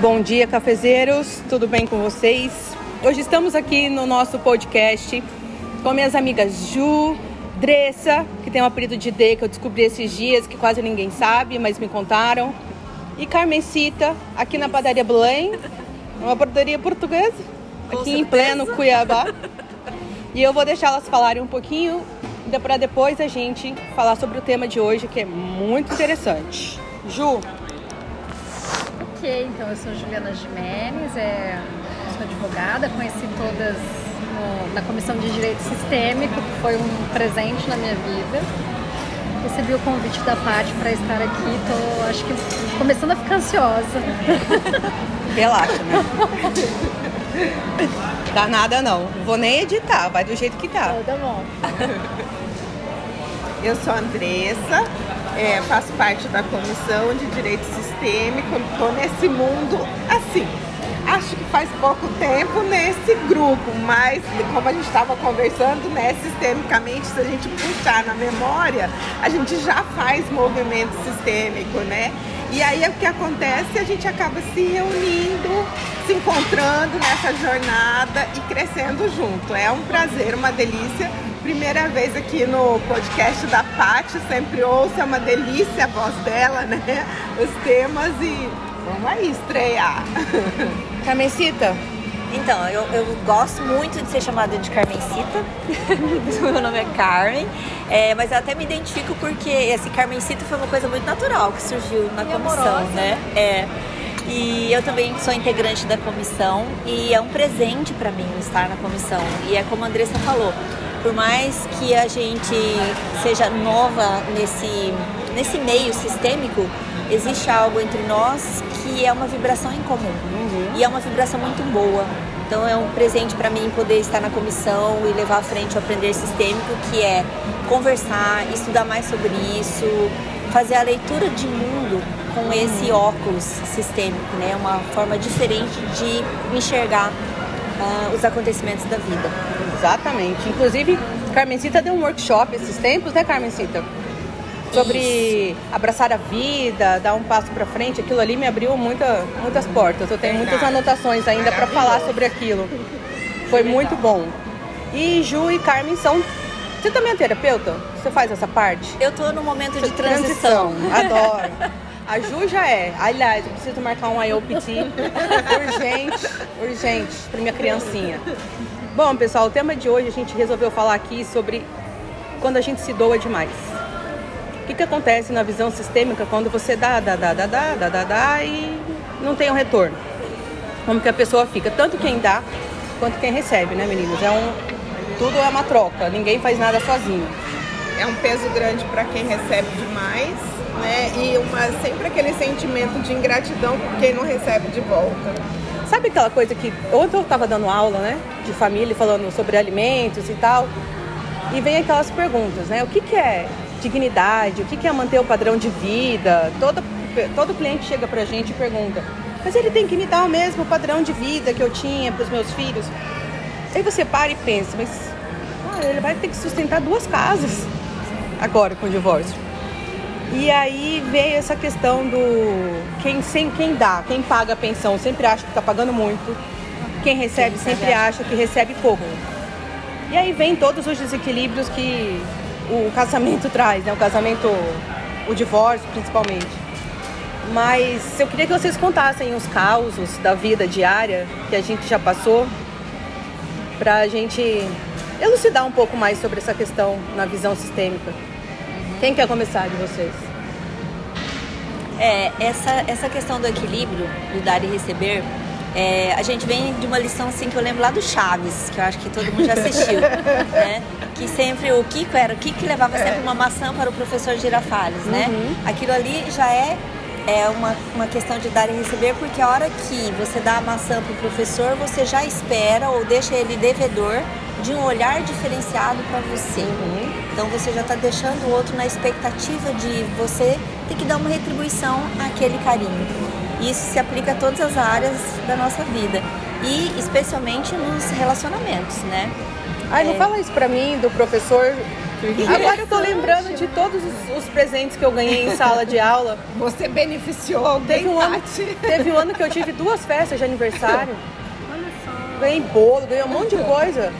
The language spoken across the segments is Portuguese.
Bom dia, cafezeiros, tudo bem com vocês? Hoje estamos aqui no nosso podcast com minhas amigas Ju, Dressa, que tem um apelido de D, que eu descobri esses dias, que quase ninguém sabe, mas me contaram, e Carmencita, aqui na padaria Belém, uma padaria portuguesa, aqui em pleno Cuiabá. E eu vou deixar elas falarem um pouquinho para depois a gente falar sobre o tema de hoje, que é muito interessante. Ju. Ok, então eu sou Juliana Jimenez, é, sou advogada, conheci todas no, na Comissão de Direito Sistêmico, que foi um presente na minha vida. Recebi o convite da Paty para estar aqui, tô acho que começando a ficar ansiosa. Relaxa, né? Dá nada não. Vou nem editar, vai do jeito que tá. Tá bom. Eu sou a Andressa, é, faço parte da Comissão de Direito Sistêmico, estou nesse mundo assim. Acho que faz pouco tempo nesse grupo, mas como a gente estava conversando, né, sistemicamente, se a gente puxar na memória, a gente já faz movimento sistêmico, né? E aí o que acontece? A gente acaba se reunindo, se encontrando nessa jornada e crescendo junto. É um prazer, uma delícia primeira vez aqui no podcast da Paty, sempre ouço, é uma delícia a voz dela, né? Os temas e vamos aí estrear. Carmencita? Então, eu, eu gosto muito de ser chamada de Carmencita. Meu nome é Carmen. É, mas eu até me identifico porque esse Carmencita foi uma coisa muito natural que surgiu na comissão, amorosa. né? É. E eu também sou integrante da comissão e é um presente para mim estar na comissão. E é como a Andressa falou, por mais que a gente seja nova nesse, nesse meio sistêmico, existe algo entre nós que é uma vibração em comum. Uhum. E é uma vibração muito boa. Então é um presente para mim poder estar na comissão e levar à frente o aprender sistêmico, que é conversar, estudar mais sobre isso, fazer a leitura de mundo com esse óculos sistêmico, né? Uma forma diferente de enxergar uh, os acontecimentos da vida. Exatamente. Inclusive, Carmencita deu um workshop esses tempos, né, Carmencita? Sobre Isso. abraçar a vida, dar um passo para frente. Aquilo ali me abriu muita, muitas portas. Eu tenho muitas anotações ainda para falar sobre aquilo. Foi muito bom. E Ju e Carmen são você também é terapeuta? Você faz essa parte? Eu tô no momento de transição. transição. Adoro. A Ju já é. Aliás, eu preciso marcar um IOPT urgente, urgente para minha criancinha. Bom, pessoal, o tema de hoje a gente resolveu falar aqui sobre quando a gente se doa demais. O que, que acontece na visão sistêmica quando você dá, dá, dá, dá, dá, dá, dá, dá e não tem um retorno? Como que a pessoa fica? Tanto quem dá quanto quem recebe, né, meninas? É um, tudo é uma troca, ninguém faz nada sozinho. É um peso grande para quem recebe demais né? E uma, sempre aquele sentimento de ingratidão por quem não recebe de volta. Sabe aquela coisa que ontem eu estava dando aula, né, de família, falando sobre alimentos e tal, e vem aquelas perguntas, né? O que, que é dignidade? O que, é manter o padrão de vida? Todo, todo cliente chega pra gente e pergunta, mas ele tem que me dar o mesmo padrão de vida que eu tinha para os meus filhos? Aí você para e pensa, mas ah, ele vai ter que sustentar duas casas agora com o divórcio. E aí veio essa questão do quem, sem, quem dá, quem paga a pensão sempre acha que está pagando muito, quem recebe sempre acha que recebe pouco. E aí vem todos os desequilíbrios que o casamento traz, né? O casamento, o divórcio principalmente. Mas eu queria que vocês contassem os causos da vida diária que a gente já passou, para a gente elucidar um pouco mais sobre essa questão na visão sistêmica. Quem quer começar de vocês? É, essa, essa questão do equilíbrio, do dar e receber, é, a gente vem de uma lição assim que eu lembro lá do Chaves, que eu acho que todo mundo já assistiu, né? Que sempre o Kiko era o Kiko que levava sempre uma maçã para o professor Girafales, né? Uhum. Aquilo ali já é é uma, uma questão de dar e receber, porque a hora que você dá a maçã para o professor, você já espera ou deixa ele devedor de um olhar diferenciado para você. Uhum. Então você já está deixando o outro na expectativa de você ter que dar uma retribuição àquele carinho. Isso se aplica a todas as áreas da nossa vida e especialmente nos relacionamentos, né? Ai, não é... fala isso para mim do professor Agora eu tô lembrando de todos os, os presentes que eu ganhei em sala de aula. Você beneficiou alguém, Teve um, ano, teve um ano que eu tive duas festas de aniversário. Olha só. Ganhei bolo, ganhei um monte de coisa.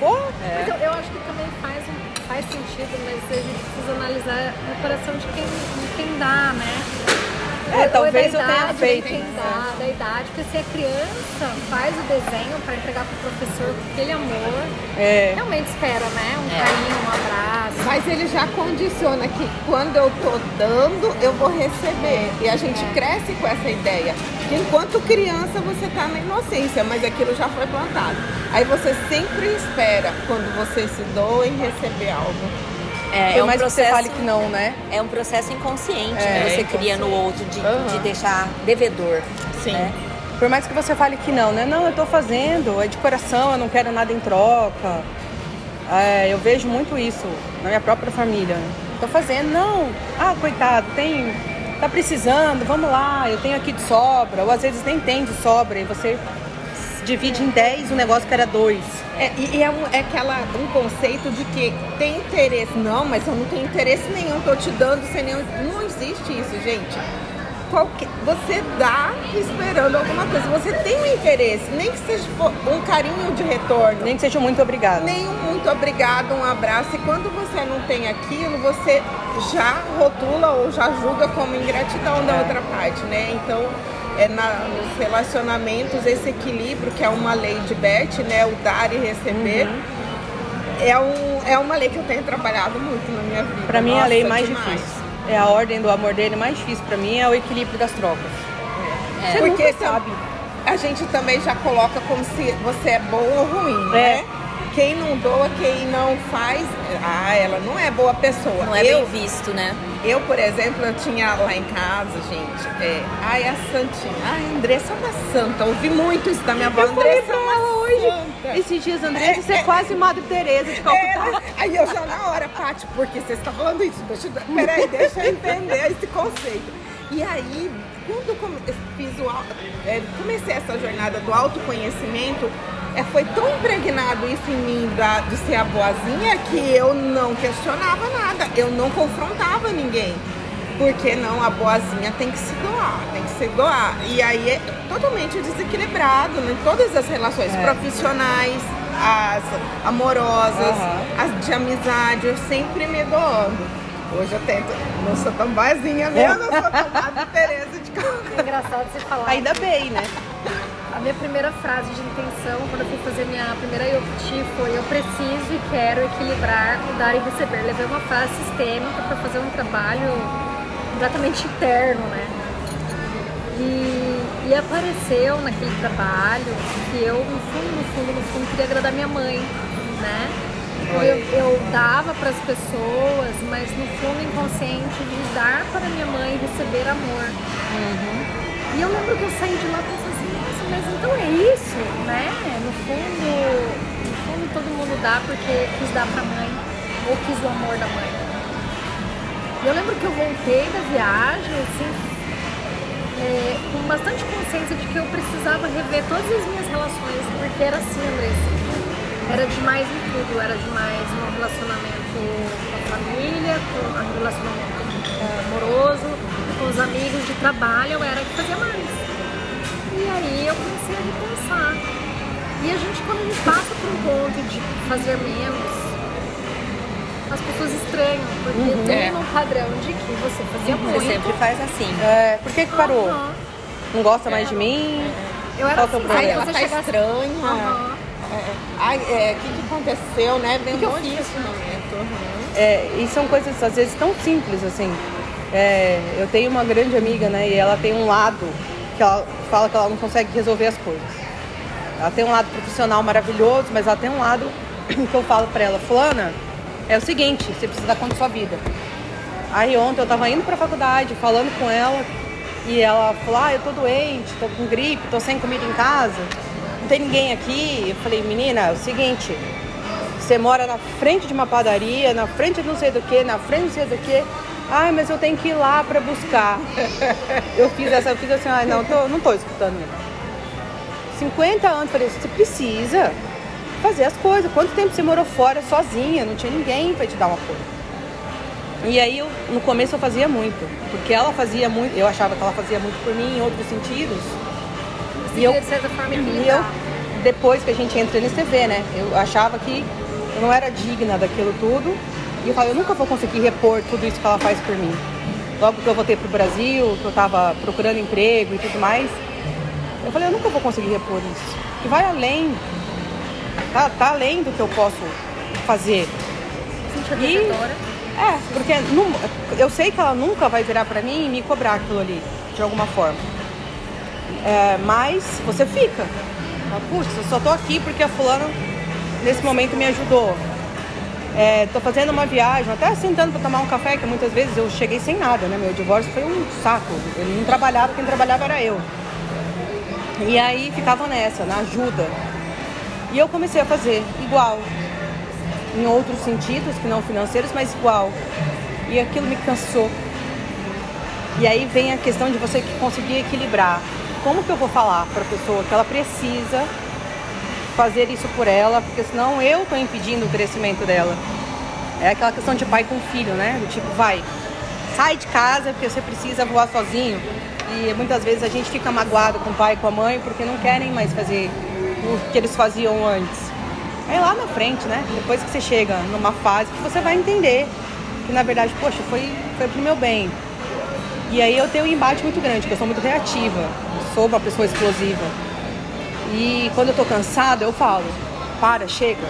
Pô, Mas eu, eu acho que também faz, faz sentido, mas a gente precisa analisar no coração de quem, de quem dá, né? É, é talvez eu tenha idade, feito. Dá, da idade, porque se a criança faz o desenho para entregar pro professor com aquele amor, é. realmente espera, né? Um É. carinho, um abraço. Mas ele já condiciona que quando eu tô dando, eu vou receber. E a gente cresce com essa ideia. Que enquanto criança você tá na inocência, mas aquilo já foi plantado. Aí você sempre espera, quando você se doa, em receber algo. É, Por é um mais que você processo, fale que não, né? é um processo inconsciente É, que você é cria no outro de, Aham. de deixar devedor. Sim. né? Por mais que você fale que não, né? Não, eu tô fazendo, é de coração, eu não quero nada em troca. É, eu vejo muito isso na minha própria família. Tô fazendo, não. Ah, coitado, tem. Tá precisando, vamos lá, eu tenho aqui de sobra. Ou às vezes nem tem de sobra, e você divide em 10 o negócio que era dois. É, e é, um, é aquela, um conceito de que tem interesse. Não, mas eu não tenho interesse nenhum, tô te dando sem nenhum. Não existe isso, gente. Qualquer, você dá esperando alguma coisa. Você tem um interesse, nem que seja um carinho de retorno. Nem que seja muito obrigado. Nem um muito obrigado, um abraço. E quando você não tem aquilo, você já rotula ou já julga como ingratidão da É. outra parte, né? Então, é na, nos relacionamentos, esse equilíbrio, que é uma lei de Beth, né? O dar e receber, Uhum. é, um, é uma lei que eu tenho trabalhado muito na minha vida. Pra mim, a Nossa, lei mais demais. difícil. É a ordem do amor dele mais difícil pra mim é o equilíbrio das trocas. É. Você Porque nunca sabe. a gente também já coloca como se você é bom ou ruim, É. né? Quem não doa, quem não faz, ah, ela não é boa pessoa. Não é eu, bem visto, né? eu, por exemplo, eu tinha lá em casa, gente, é, ai, a Santinha, ai, a Andressa é uma santa. Ouvi muito isso da minha avó. Eu Andressa é uma ela hoje, santa. esses dias, André, você é quase Madre Teresa de Calcutá. É, aí eu já na hora, Paty, porque você está falando isso, deixa peraí, deixa eu entender esse conceito. E aí, quando fiz o, é, comecei essa jornada do autoconhecimento, é, foi tão impregnado isso em mim da- de ser a boazinha que eu não questionava nada, eu não confrontava ninguém. Porque não, a boazinha tem que se doar, tem que se doar. E aí é totalmente desequilibrado em todas as relações É. profissionais, as amorosas, Aham. as de amizade, eu sempre me doando. Hoje eu tento, não sou tão boazinha mesmo, eu sou tão Madre Teresa de Calcutá. É engraçado você falar. Ainda bem, né? A minha primeira frase de intenção, quando eu fui fazer minha primeira IOPT, foi eu preciso e quero equilibrar o dar e receber. Levei uma frase sistêmica para fazer um trabalho completamente interno, né? E, e apareceu naquele trabalho que eu, no fundo, no fundo, no fundo, queria agradar minha mãe, né? Eu, eu dava para as pessoas, mas no fundo inconsciente de dar para minha mãe receber amor. E eu lembro que eu saí de lá pensando assim, nossa, mas então é isso, né? No fundo, no fundo todo mundo dá porque quis dar pra mãe ou quis o amor da mãe. E eu lembro que eu voltei da viagem, assim, é, com bastante consciência de que eu precisava rever todas as minhas relações, porque era assim, Andressa. Era demais em tudo, era demais no relacionamento com a família, com o relacionamento eh, amoroso, com os amigos de trabalho, eu era a que fazia mais. E aí eu comecei a repensar. E a gente, quando a gente passa por um ponto de fazer menos, as pessoas estranham, porque tem É. um padrão de que você fazia muito. Você sempre faz assim. É, por que que parou? Aham. Não gosta mais de mim? Eu era Qual que é o assim, ela você tá chegasse... estranha. Aham. É, ai, é, o que, que aconteceu, né? Vem Que um monte de questionamento. uhum. É, e são coisas às vezes tão simples assim. É, eu tenho uma grande amiga, né? E ela tem um lado que ela fala que ela não consegue resolver as coisas. Ela tem um lado profissional maravilhoso, mas ela tem um lado que eu falo pra ela, Fulana, é o seguinte, você precisa dar conta da sua vida. Aí ontem eu tava indo pra faculdade, falando com ela, e ela falou, ah, eu tô doente, tô com gripe, tô sem comida em casa, não tem ninguém aqui. Eu falei, menina, é o seguinte, você mora na frente de uma padaria, na frente de não sei do que, na frente de não sei do que. Ai, mas eu tenho que ir lá pra buscar. eu fiz essa, eu fiz assim, ai, não, tô, não tô escutando ele. 50 anos, falei, você precisa fazer as coisas. Quanto tempo você morou fora sozinha? Não tinha ninguém para te dar um apoio. E aí, eu, no começo, eu fazia muito. Porque ela fazia muito, eu achava que ela fazia muito por mim em outros sentidos. E eu, e eu, depois que a gente entra nesse TV, né? Eu achava que eu não era digna daquilo tudo. E eu falei, eu nunca vou conseguir repor tudo isso que ela faz por mim. Logo que eu voltei pro Brasil, que eu tava procurando emprego e tudo mais, eu falei, eu nunca vou conseguir repor isso. Que vai além. Tá, tá além do que eu posso fazer. E, é, porque eu sei que ela nunca vai virar pra mim e me cobrar aquilo ali, de alguma forma. É, mas você fica. Putz, eu só tô aqui porque a fulana nesse momento me ajudou. É, tô fazendo uma viagem, até sentando para tomar um café, que muitas vezes eu cheguei sem nada, né? Meu divórcio foi um saco. Ele não trabalhava, quem trabalhava era eu. E aí ficava nessa, na ajuda. E eu comecei a fazer igual. Em outros sentidos, que não financeiros, mas igual. E aquilo me cansou. E aí vem a questão de você conseguir equilibrar. Como que eu vou falar para a pessoa que ela precisa fazer isso por ela, porque senão eu estou impedindo o crescimento dela. É aquela questão de pai com filho, né? Do tipo, vai, sai de casa porque você precisa voar sozinho. E muitas vezes a gente fica magoado com o pai e com a mãe porque não querem mais fazer o que eles faziam antes. Aí lá na frente, né? Depois que você chega numa fase que você vai entender que na verdade, poxa, foi, foi pro meu bem. E aí eu tenho um embate muito grande, porque eu sou muito reativa, sou uma pessoa explosiva. E quando eu tô cansada, eu falo: para, chega.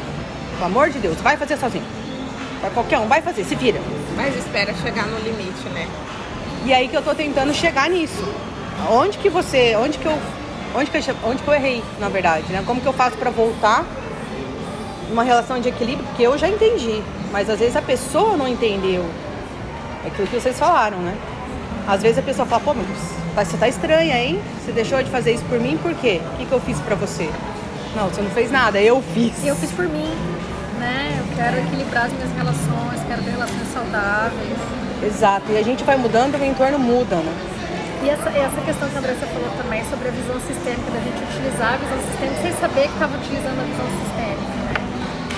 Pelo amor de Deus, vai fazer sozinho. Vai qualquer um, vai fazer, se vira. Mas espera chegar no limite, né? E aí que eu tô tentando chegar nisso. Onde que você, onde que eu, onde que eu, onde que eu errei, na verdade, né? Como que eu faço para voltar numa relação de equilíbrio? Porque eu já entendi, mas às vezes a pessoa não entendeu. É aquilo que vocês falaram, né? Às vezes a pessoa fala, pô, mas você tá estranha, hein? Você deixou de fazer isso por mim, por quê? O que, que eu fiz pra você? Não, você não fez nada, eu fiz. Eu fiz por mim, né? Eu quero equilibrar as minhas relações, quero ter relações saudáveis. Exato, e a gente vai mudando, o entorno muda, né? E essa, essa questão que a Andressa falou também sobre a visão sistêmica, da gente utilizar a visão sistêmica sem saber que estava utilizando a visão sistêmica, né?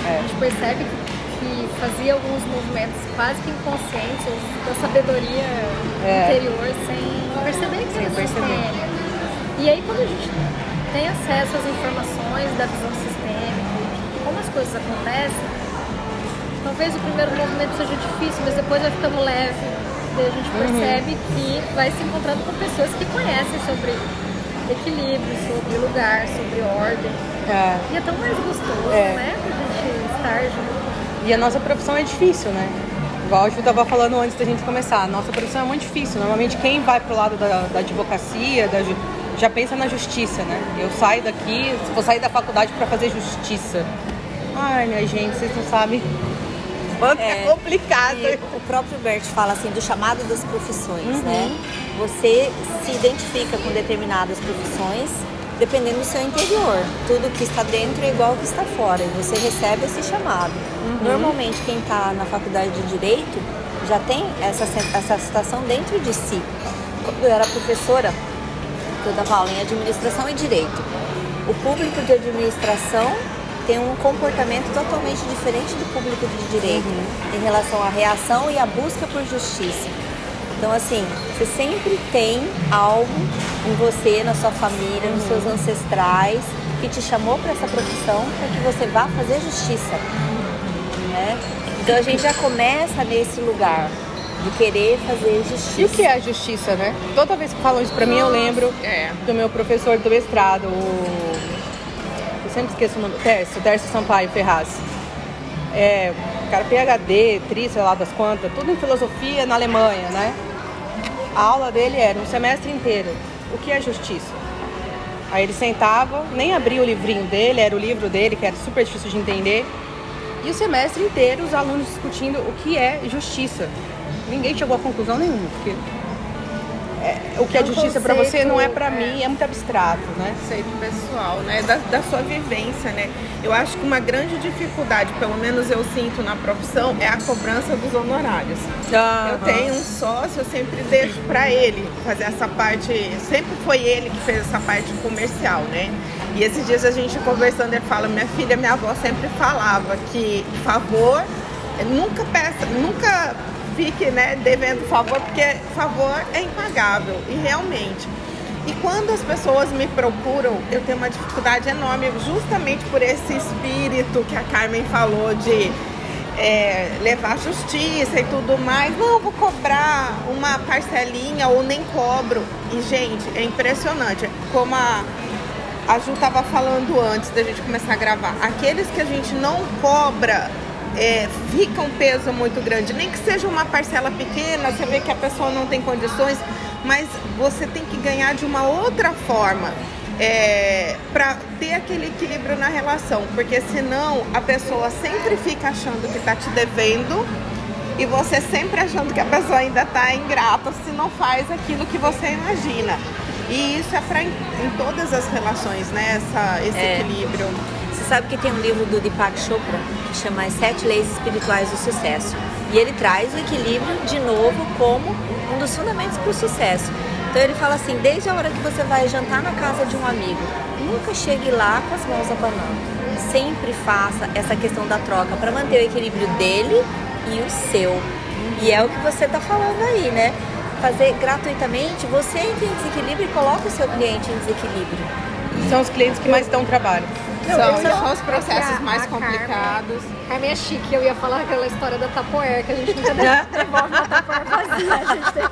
É. A gente percebe que que fazia alguns movimentos quase que inconscientes, da sabedoria é. interior, sem perceber que sem perceber. E aí quando a gente tem acesso às informações da visão sistêmica, como as coisas acontecem, talvez o primeiro movimento seja difícil, mas depois vai ficando leve. Daí a gente uhum. percebe uhum. que vai se encontrando com pessoas que conhecem sobre equilíbrio, sobre lugar, sobre ordem. É. E é tão mais gostoso, é. né? Pra gente estar junto. E a nossa profissão é difícil, né? Igual a Ju estava falando antes da gente começar, a nossa profissão é muito difícil. Normalmente quem vai pro lado da, da advocacia, da, já pensa na justiça, né? Eu saio daqui, vou sair da faculdade para fazer justiça. Ai, minha gente, vocês não sabem quanto é, é complicado. o próprio Bert fala assim do chamado das profissões, uhum. né? Você se identifica com determinadas profissões dependendo do seu interior. Tudo que está dentro é igual ao que está fora e você recebe esse chamado. Uhum. Normalmente quem está na faculdade de Direito já tem essa, essa situação dentro de si. Quando eu era professora, eu dava aula em Administração e Direito. O público de administração tem um comportamento totalmente diferente do público de direito uhum. em relação à reação e à busca por justiça. Então, assim, você sempre tem algo em você, na sua família, nos seus ancestrais, que te chamou para essa profissão para que você vá fazer justiça. Né? Então, a gente já começa nesse lugar de querer fazer justiça. E o que é a justiça, né? Toda vez que falam isso para mim, eu lembro é. do meu professor do mestrado, o... eu sempre esqueço o nome, Tércio, Tércio Sampaio Ferraz. É, cara PhD, tri, sei lá das quantas, tudo em filosofia na Alemanha, né? A aula dele era um semestre inteiro. O que é justiça? Aí ele sentava, nem abria o livrinho dele, era o livro dele, que era super difícil de entender. E o semestre inteiro os alunos discutindo o que é justiça. Ninguém chegou a conclusão nenhuma, porque é, o que é, é justiça para você não é para é, mim, é muito abstrato, né? Conceito pessoal, né? Da, da, sua vivência, né? Eu acho que uma grande dificuldade, pelo menos eu sinto na profissão, é a cobrança dos honorários. Eu tenho um sócio, eu sempre deixo para ele fazer essa parte. Sempre foi ele que fez essa parte comercial, né? E esses dias a gente conversando, ele fala, minha filha, minha avó sempre falava que favor, nunca peça, nunca fique né, devendo favor, porque favor é impagável. E realmente. E quando as pessoas me procuram, eu tenho uma dificuldade enorme, justamente por esse espírito que a Carmen falou de é, levar justiça e tudo mais. Não, vou cobrar uma parcelinha ou nem cobro. E, gente, é impressionante. Como a, a Ju estava falando antes da gente começar a gravar, aqueles que a gente não cobra. É, fica um peso muito grande, nem que seja uma parcela pequena, você vê que a pessoa não tem condições, mas você tem que ganhar de uma outra forma é, para ter aquele equilíbrio na relação, porque senão a pessoa sempre fica achando que está te devendo e você sempre achando que a pessoa ainda está ingrata se não faz aquilo que você imagina. E isso é para em, em, todas as relações, né? Essa, esse é. equilíbrio. Sabe que tem um livro do Deepak Chopra que chama As Sete Leis Espirituais do Sucesso. E ele traz o equilíbrio de novo como um dos fundamentos para o sucesso. Então ele fala assim, desde a hora que você vai jantar na casa de um amigo, nunca chegue lá com as mãos abanando. Sempre faça essa questão da troca para manter o equilíbrio dele e o seu. E é o que você está falando aí, né? Fazer gratuitamente, você entra em desequilíbrio e coloca o seu cliente em desequilíbrio. São os clientes que mais dão trabalho. São, são os processos mais complicados. A minha chique, eu ia falar aquela história da tapoer, que a gente nunca devolve uma tapoer vazia. A gente tem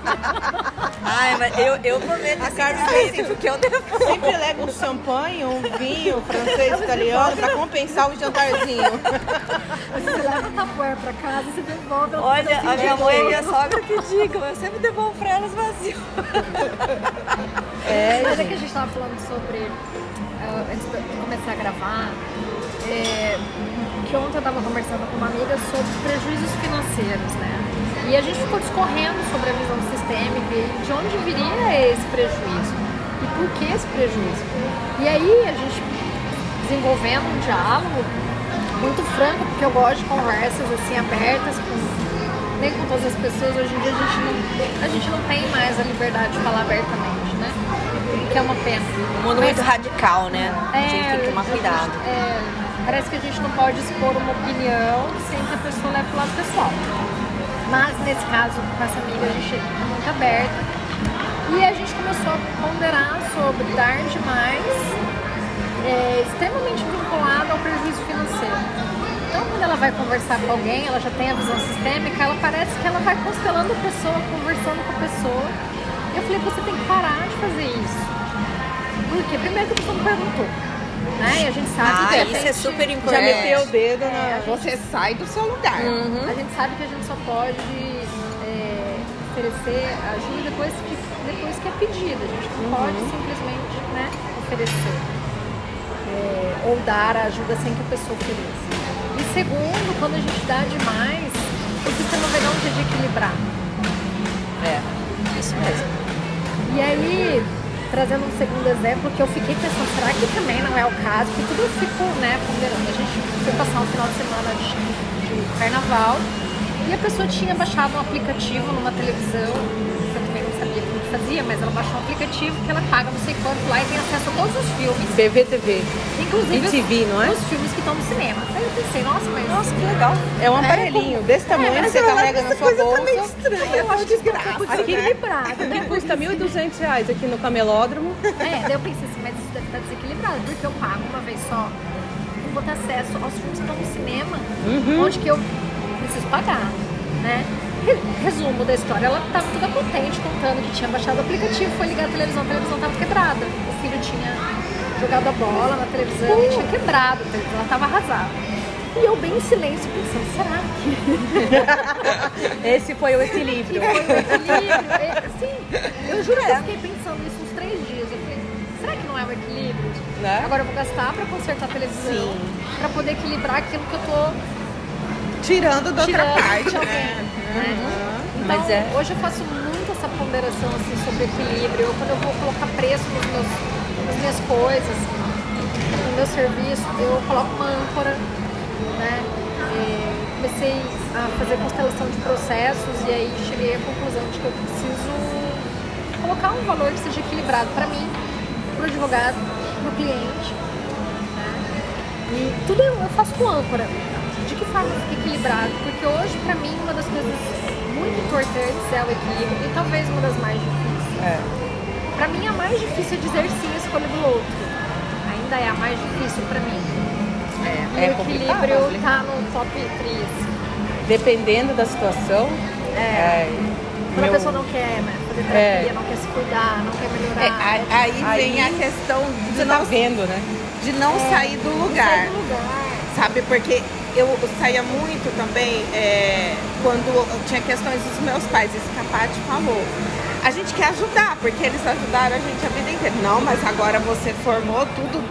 Ai, mas eu, eu prometo a Carmen assim, porque eu devolvo. Sempre leva um champanhe, um vinho francês, italiano, pra compensar o jantarzinho. Você leva a tapoer pra casa, você devolve. Olha, a minha mãe e minha sogra que digam, eu sempre devolvo pra elas vazio. É, mas é que a gente tava falando sobre, antes de começar a gravar, é, que ontem eu estava conversando com uma amiga sobre prejuízos financeiros, né? E a gente ficou discorrendo sobre a visão sistêmica e de onde viria esse prejuízo e por que esse prejuízo. E aí a gente desenvolvendo um diálogo muito franco, porque eu gosto de conversas assim abertas com nem com todas as pessoas. Hoje em dia a gente não, a gente não tem mais a liberdade de falar abertamente? Que é uma pena. Um mundo muito radical, né? É, a gente tem que tomar cuidado. É, Parece que a gente não pode expor uma opinião sem que a pessoa leve pro lado pessoal. Mas nesse caso, com essa amiga, a gente é muito aberta. E a gente começou a ponderar sobre dar demais, é, extremamente vinculado ao prejuízo financeiro. Então, quando ela vai conversar com alguém, ela já tem a visão sistêmica, ela parece que ela vai constelando a pessoa, conversando com a pessoa. Eu falei, você tem que parar de fazer isso. Porque primeiro que a pessoa me perguntou, né? E a gente sabe ah, que isso é super importante. Já meteu o dedo é, na... Você sai do seu lugar. Uhum. A gente sabe que a gente só pode é, oferecer ajuda depois que, depois que é pedida. A gente não uhum. pode simplesmente né, oferecer. É, ou dar a ajuda sem que a pessoa ofereça. E segundo, quando a gente dá demais, o sistema vai dar um jeito de equilibrar. É, isso mesmo. E aí, trazendo um segundo exemplo, que eu fiquei pensando, será que também não é o caso? Porque tudo eu fico, né, ponderando. A gente foi passar um final de semana de, de carnaval e a pessoa tinha baixado um aplicativo numa televisão fazia, mas ela baixou um aplicativo que ela paga não sei quanto lá e tem acesso a todos os filmes. BVTV. Inclusive TV, os, não é? os filmes que estão no cinema. Aí eu pensei, nossa, mas. Nossa, que legal. É um aparelhinho é, desse tamanho é, que você carrega na sua bolsa. Tá estranha, eu acho desgraça. Aqui, equilibrado. Né? Que custa 1.200 reais aqui no camelódromo. É, daí eu pensei assim, mas isso deve estar desequilibrado, porque eu pago uma vez só. Eu vou ter acesso aos filmes que estão no cinema, uhum. onde que eu preciso pagar, né? Resumo da história, ela estava toda contente contando que tinha baixado o aplicativo, foi ligar a televisão, a televisão estava quebrada. O filho tinha jogado a bola na televisão e tinha quebrado, a televisão estava arrasada. E eu bem em silêncio pensando, será que. Esse foi o equilíbrio. foi o equilíbrio. É, sim, eu juro que eu fiquei pensando nisso uns três dias. Eu falei, será que não é o equilíbrio? Né? Agora eu vou gastar para consertar a televisão, para poder equilibrar aquilo que eu tô tirando da outra parte, né? Né? Uhum. Então, Mas é... hoje eu faço muito essa ponderação assim, sobre equilíbrio. Eu, quando eu vou colocar preço nos meus, nas minhas coisas, no meu serviço, eu coloco uma âncora, né? E comecei a fazer constelação de processos e aí cheguei à conclusão de que eu preciso colocar um valor que seja equilibrado para mim, para o advogado, para o cliente E tudo eu faço com âncora. De que forma fica equilibrado? Porque hoje, pra mim, uma das coisas muito importantes é o equilíbrio e talvez uma das mais difíceis. É. Pra mim, a mais difícil é dizer sim à escolha do outro. Ainda é a mais difícil pra mim. É, é o equilíbrio né? tá no top 3. Dependendo da situação. É. Quando meu- a pessoa não quer né, fazer terapia, não quer se cuidar, não quer melhorar. É, aí, aí vem a questão de Você tá não, vendo, né? de não sair do lugar. Sai do lugar. sabe? Porque eu saía muito também é, quando tinha questões dos meus pais, isso que a Paty falou. A gente quer ajudar, porque eles ajudaram a gente a vida inteira. Não, mas agora você formou tudo.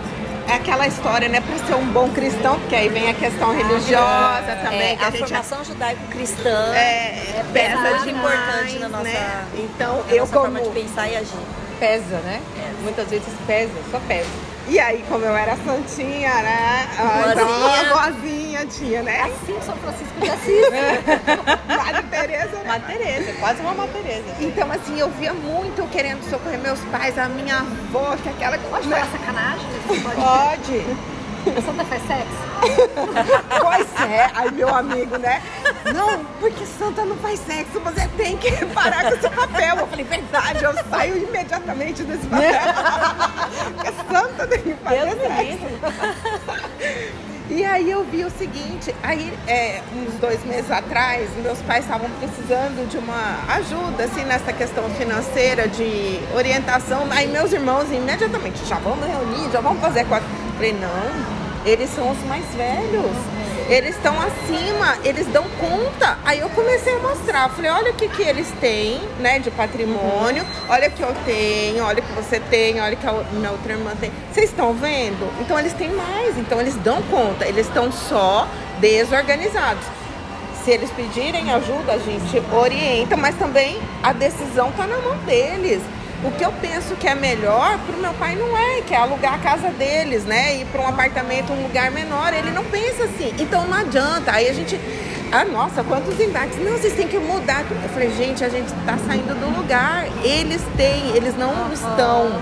É aquela história, né? Para ser um bom cristão, porque aí vem a questão religiosa também. É, que a, a gente formação judaico-cristã é, é pesa muito demais, importante na nossa, né? Então, na eu nossa como forma de pensar e agir. Pesa, né? Muitas vezes pesa, só pesa. E aí, como eu era santinha, né? ah, Então, Boazinha. A vozinha tinha, né? Assim, São Francisco de Assis. Madre Teresa, né? Tereza, quase uma Madre Teresa. Então, assim, eu via muito eu querendo socorrer meus pais, a minha avó, que é aquela que Pode falar sacanagem? Pode. Pode. A Santa faz sexo? Pois é, aí meu amigo, né? Não, porque santa não faz sexo, você tem que parar com esse papel. Eu falei, verdade, eu saio imediatamente desse papel. porque santa tem que fazer Deus sexo. E aí eu vi o seguinte, aí é, uns dois meses atrás, meus pais estavam precisando de uma ajuda, assim, nessa questão financeira, de orientação. Aí meus irmãos imediatamente, já vamos reunir, já vamos fazer quatro. Eu Falei, não, eles são os mais velhos. Eles estão acima, eles dão conta. Aí eu comecei a mostrar. Falei, olha o que, que eles têm, né, de patrimônio. Olha o que eu tenho, olha o que você tem, olha o que a minha outra irmã tem. Vocês estão vendo? Então eles têm mais, então eles dão conta. Eles estão só desorganizados. Se eles pedirem ajuda, a gente orienta, mas também a decisão está na mão deles. O que eu penso que é melhor pro meu pai não é, que é alugar a casa deles, né? Ir para um apartamento, um lugar menor. Ele não pensa assim. Então não adianta. Aí a gente. Ah, nossa, quantos embates. Não, vocês têm que mudar. Eu falei, gente, a gente tá saindo do lugar. Eles têm, eles não estão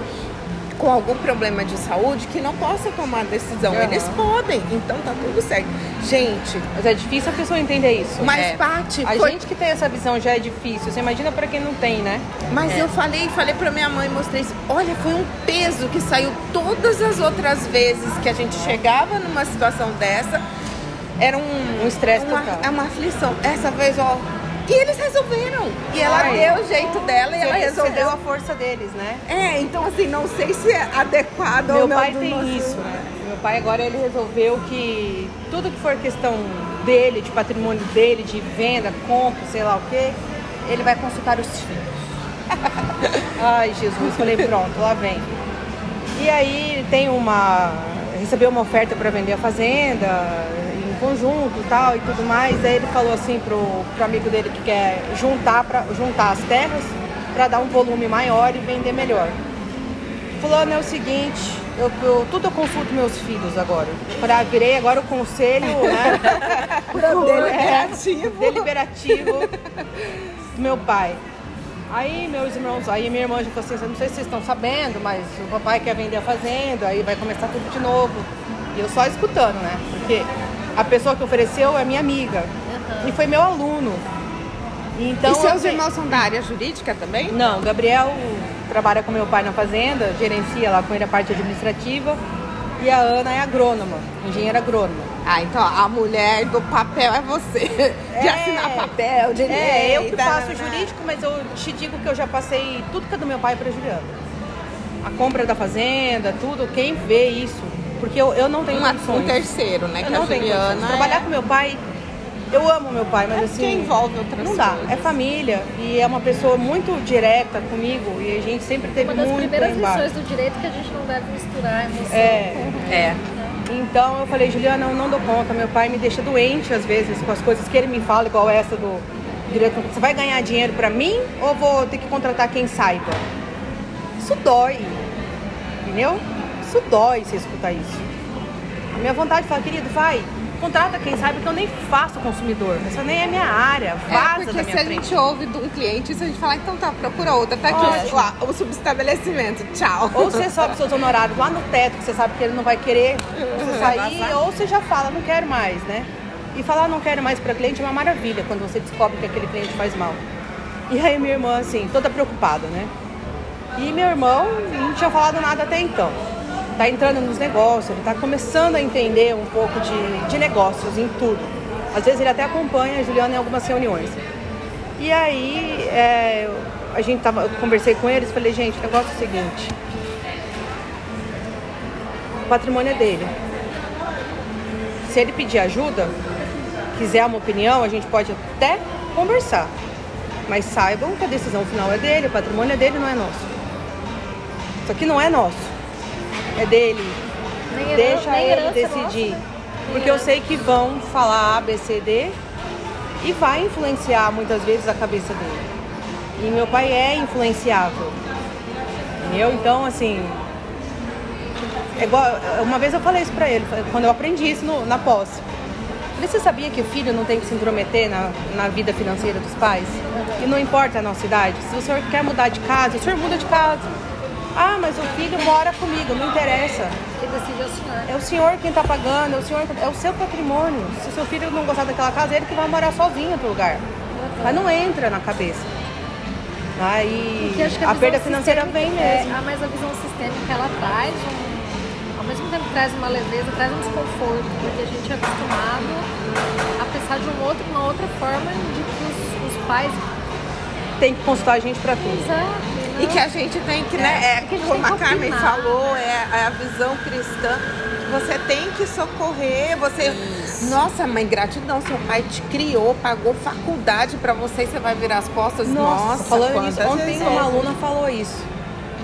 com algum problema de saúde que não possa tomar decisão. Aham. Eles podem, então tá tudo certo. Gente, Mas é difícil a pessoa entender isso. mas é. Paty, A foi gente que tem essa visão já é difícil. Você imagina pra quem não tem, né? Mas eu falei, falei pra minha mãe, mostrei isso. Olha, foi um peso que saiu todas as outras vezes que a gente chegava numa situação dessa. Era um Um estresse total. é uma aflição. Essa vez, ó. E eles resolveram. E ela Ai. deu o jeito dela e ela resolveu. deu a força deles, né? É, então assim, não sei se é adequado ou Meu não. pai do tem nosso- isso, né? Meu pai agora ele resolveu que tudo que for questão dele, de patrimônio dele, de venda, compra, sei lá o quê, ele vai consultar os filhos. Ai, Jesus, falei, pronto, lá vem. E aí tem uma. recebeu uma oferta para vender a fazenda conjunto e tal e tudo mais. Aí ele falou assim pro, pro amigo dele que quer juntar, pra, juntar as terras para dar um volume maior e vender melhor. Fulano é o seguinte, eu, eu- tudo eu consulto meus filhos agora. Falei, ah, virei agora o conselho, né? Deliberativo. deliberativo do meu pai. Aí meus irmãos, aí minha irmã já falou assim, não sei se vocês estão sabendo, mas o papai quer vender a fazenda, aí vai começar tudo de novo. E eu só escutando, né? Porque a pessoa que ofereceu é minha amiga. E foi meu aluno. Então, e seus assim, irmãos são da área jurídica também? não, Gabriel trabalha com meu pai na fazenda, gerencia lá com ele a parte administrativa. E a Ana é agrônoma, engenheira agrônoma. Ah, então a mulher do papel é você. De É. assinar papel, de É, eu que tá, faço né, né. jurídico, mas eu te digo que eu já passei tudo que é do meu pai para Juliana. A compra da fazenda, tudo, quem vê isso. Porque eu, eu não tenho Uma, condições. um terceiro, né? Eu que não a tenho Juliana condições. Trabalhar é... com meu pai, eu amo meu pai, mas É assim. porque envolve outras Não dá. coisas. É família e é uma pessoa muito direta comigo e a gente sempre teve Uma das muito primeiras lições do direito que a gente não deve misturar emoção É. com É. Então eu falei, Juliana, eu não dou conta. Meu pai me deixa doente às vezes com as coisas que ele me fala, igual essa do diretor. Você vai ganhar dinheiro pra mim ou vou ter que contratar quem saiba? Isso dói. Entendeu? Isso dói você escutar isso. A minha vontade de falar, querido, vai, contrata quem sabe que eu nem faço consumidor. Essa nem é minha área. Vaza é da porque minha se a frente. gente ouve de um cliente, se a gente falar, então tá, procura outra, tá aqui Ótimo. lá, o subestabelecimento, tchau. Ou você sobe seus honorários lá no teto, que você sabe que ele não vai querer você sair, ou você já fala, não quero mais, né? E falar não quero mais para cliente é uma maravilha quando você descobre que aquele cliente faz mal. E aí minha irmã, assim, toda preocupada, né? E meu irmão não tinha falado nada até então. Tá entrando nos negócios, ele tá começando a entender um pouco de, de negócios em tudo. Às vezes ele até acompanha a Juliana em algumas reuniões. E aí é, a gente tava, eu conversei com eles, falei, gente, o negócio é o seguinte. O patrimônio é dele. Se ele pedir ajuda, quiser uma opinião, a gente pode até conversar. Mas saibam que a decisão final é dele, o patrimônio é dele, não é nosso. Isso aqui não é nosso. É dele. Nem heran- Deixa nem ele é decidir. Porque eu sei que vão falar A, B, C, D e vai influenciar muitas vezes a cabeça dele. E meu pai é influenciável. Entendeu? Então, assim. É igual, uma vez eu falei isso pra ele, quando eu aprendi isso no- na posse. Você sabia que o filho não tem que se intrometer na, na vida financeira dos pais? E não importa a nossa idade. Se o senhor quer mudar de casa, o senhor muda de casa. Ah, mas o filho mora comigo, não interessa. Decide é o senhor. É o senhor quem tá pagando, é o senhor, é o seu patrimônio. Se o seu filho não gostar daquela casa, é ele que vai morar sozinho em outro lugar. Mas não entra na cabeça. Aí a, visão perda financeira vem é, mesmo. ah, mas a visão sistêmica ela traz um, ao mesmo tempo traz uma leveza, traz um desconforto, porque a gente é acostumado a pensar de um outro, uma outra forma de que os, os pais. Tem que consultar a gente pra tudo. Exato. E que a gente tem que, né? É, gente como a Carmen falou, é, é a visão cristã. Você tem que socorrer, você. Nossa, mãe, gratidão. Seu pai te criou, pagou faculdade pra você e você vai virar as costas. Nossa, falando quantas nisso, ontem uma é. aluna falou isso.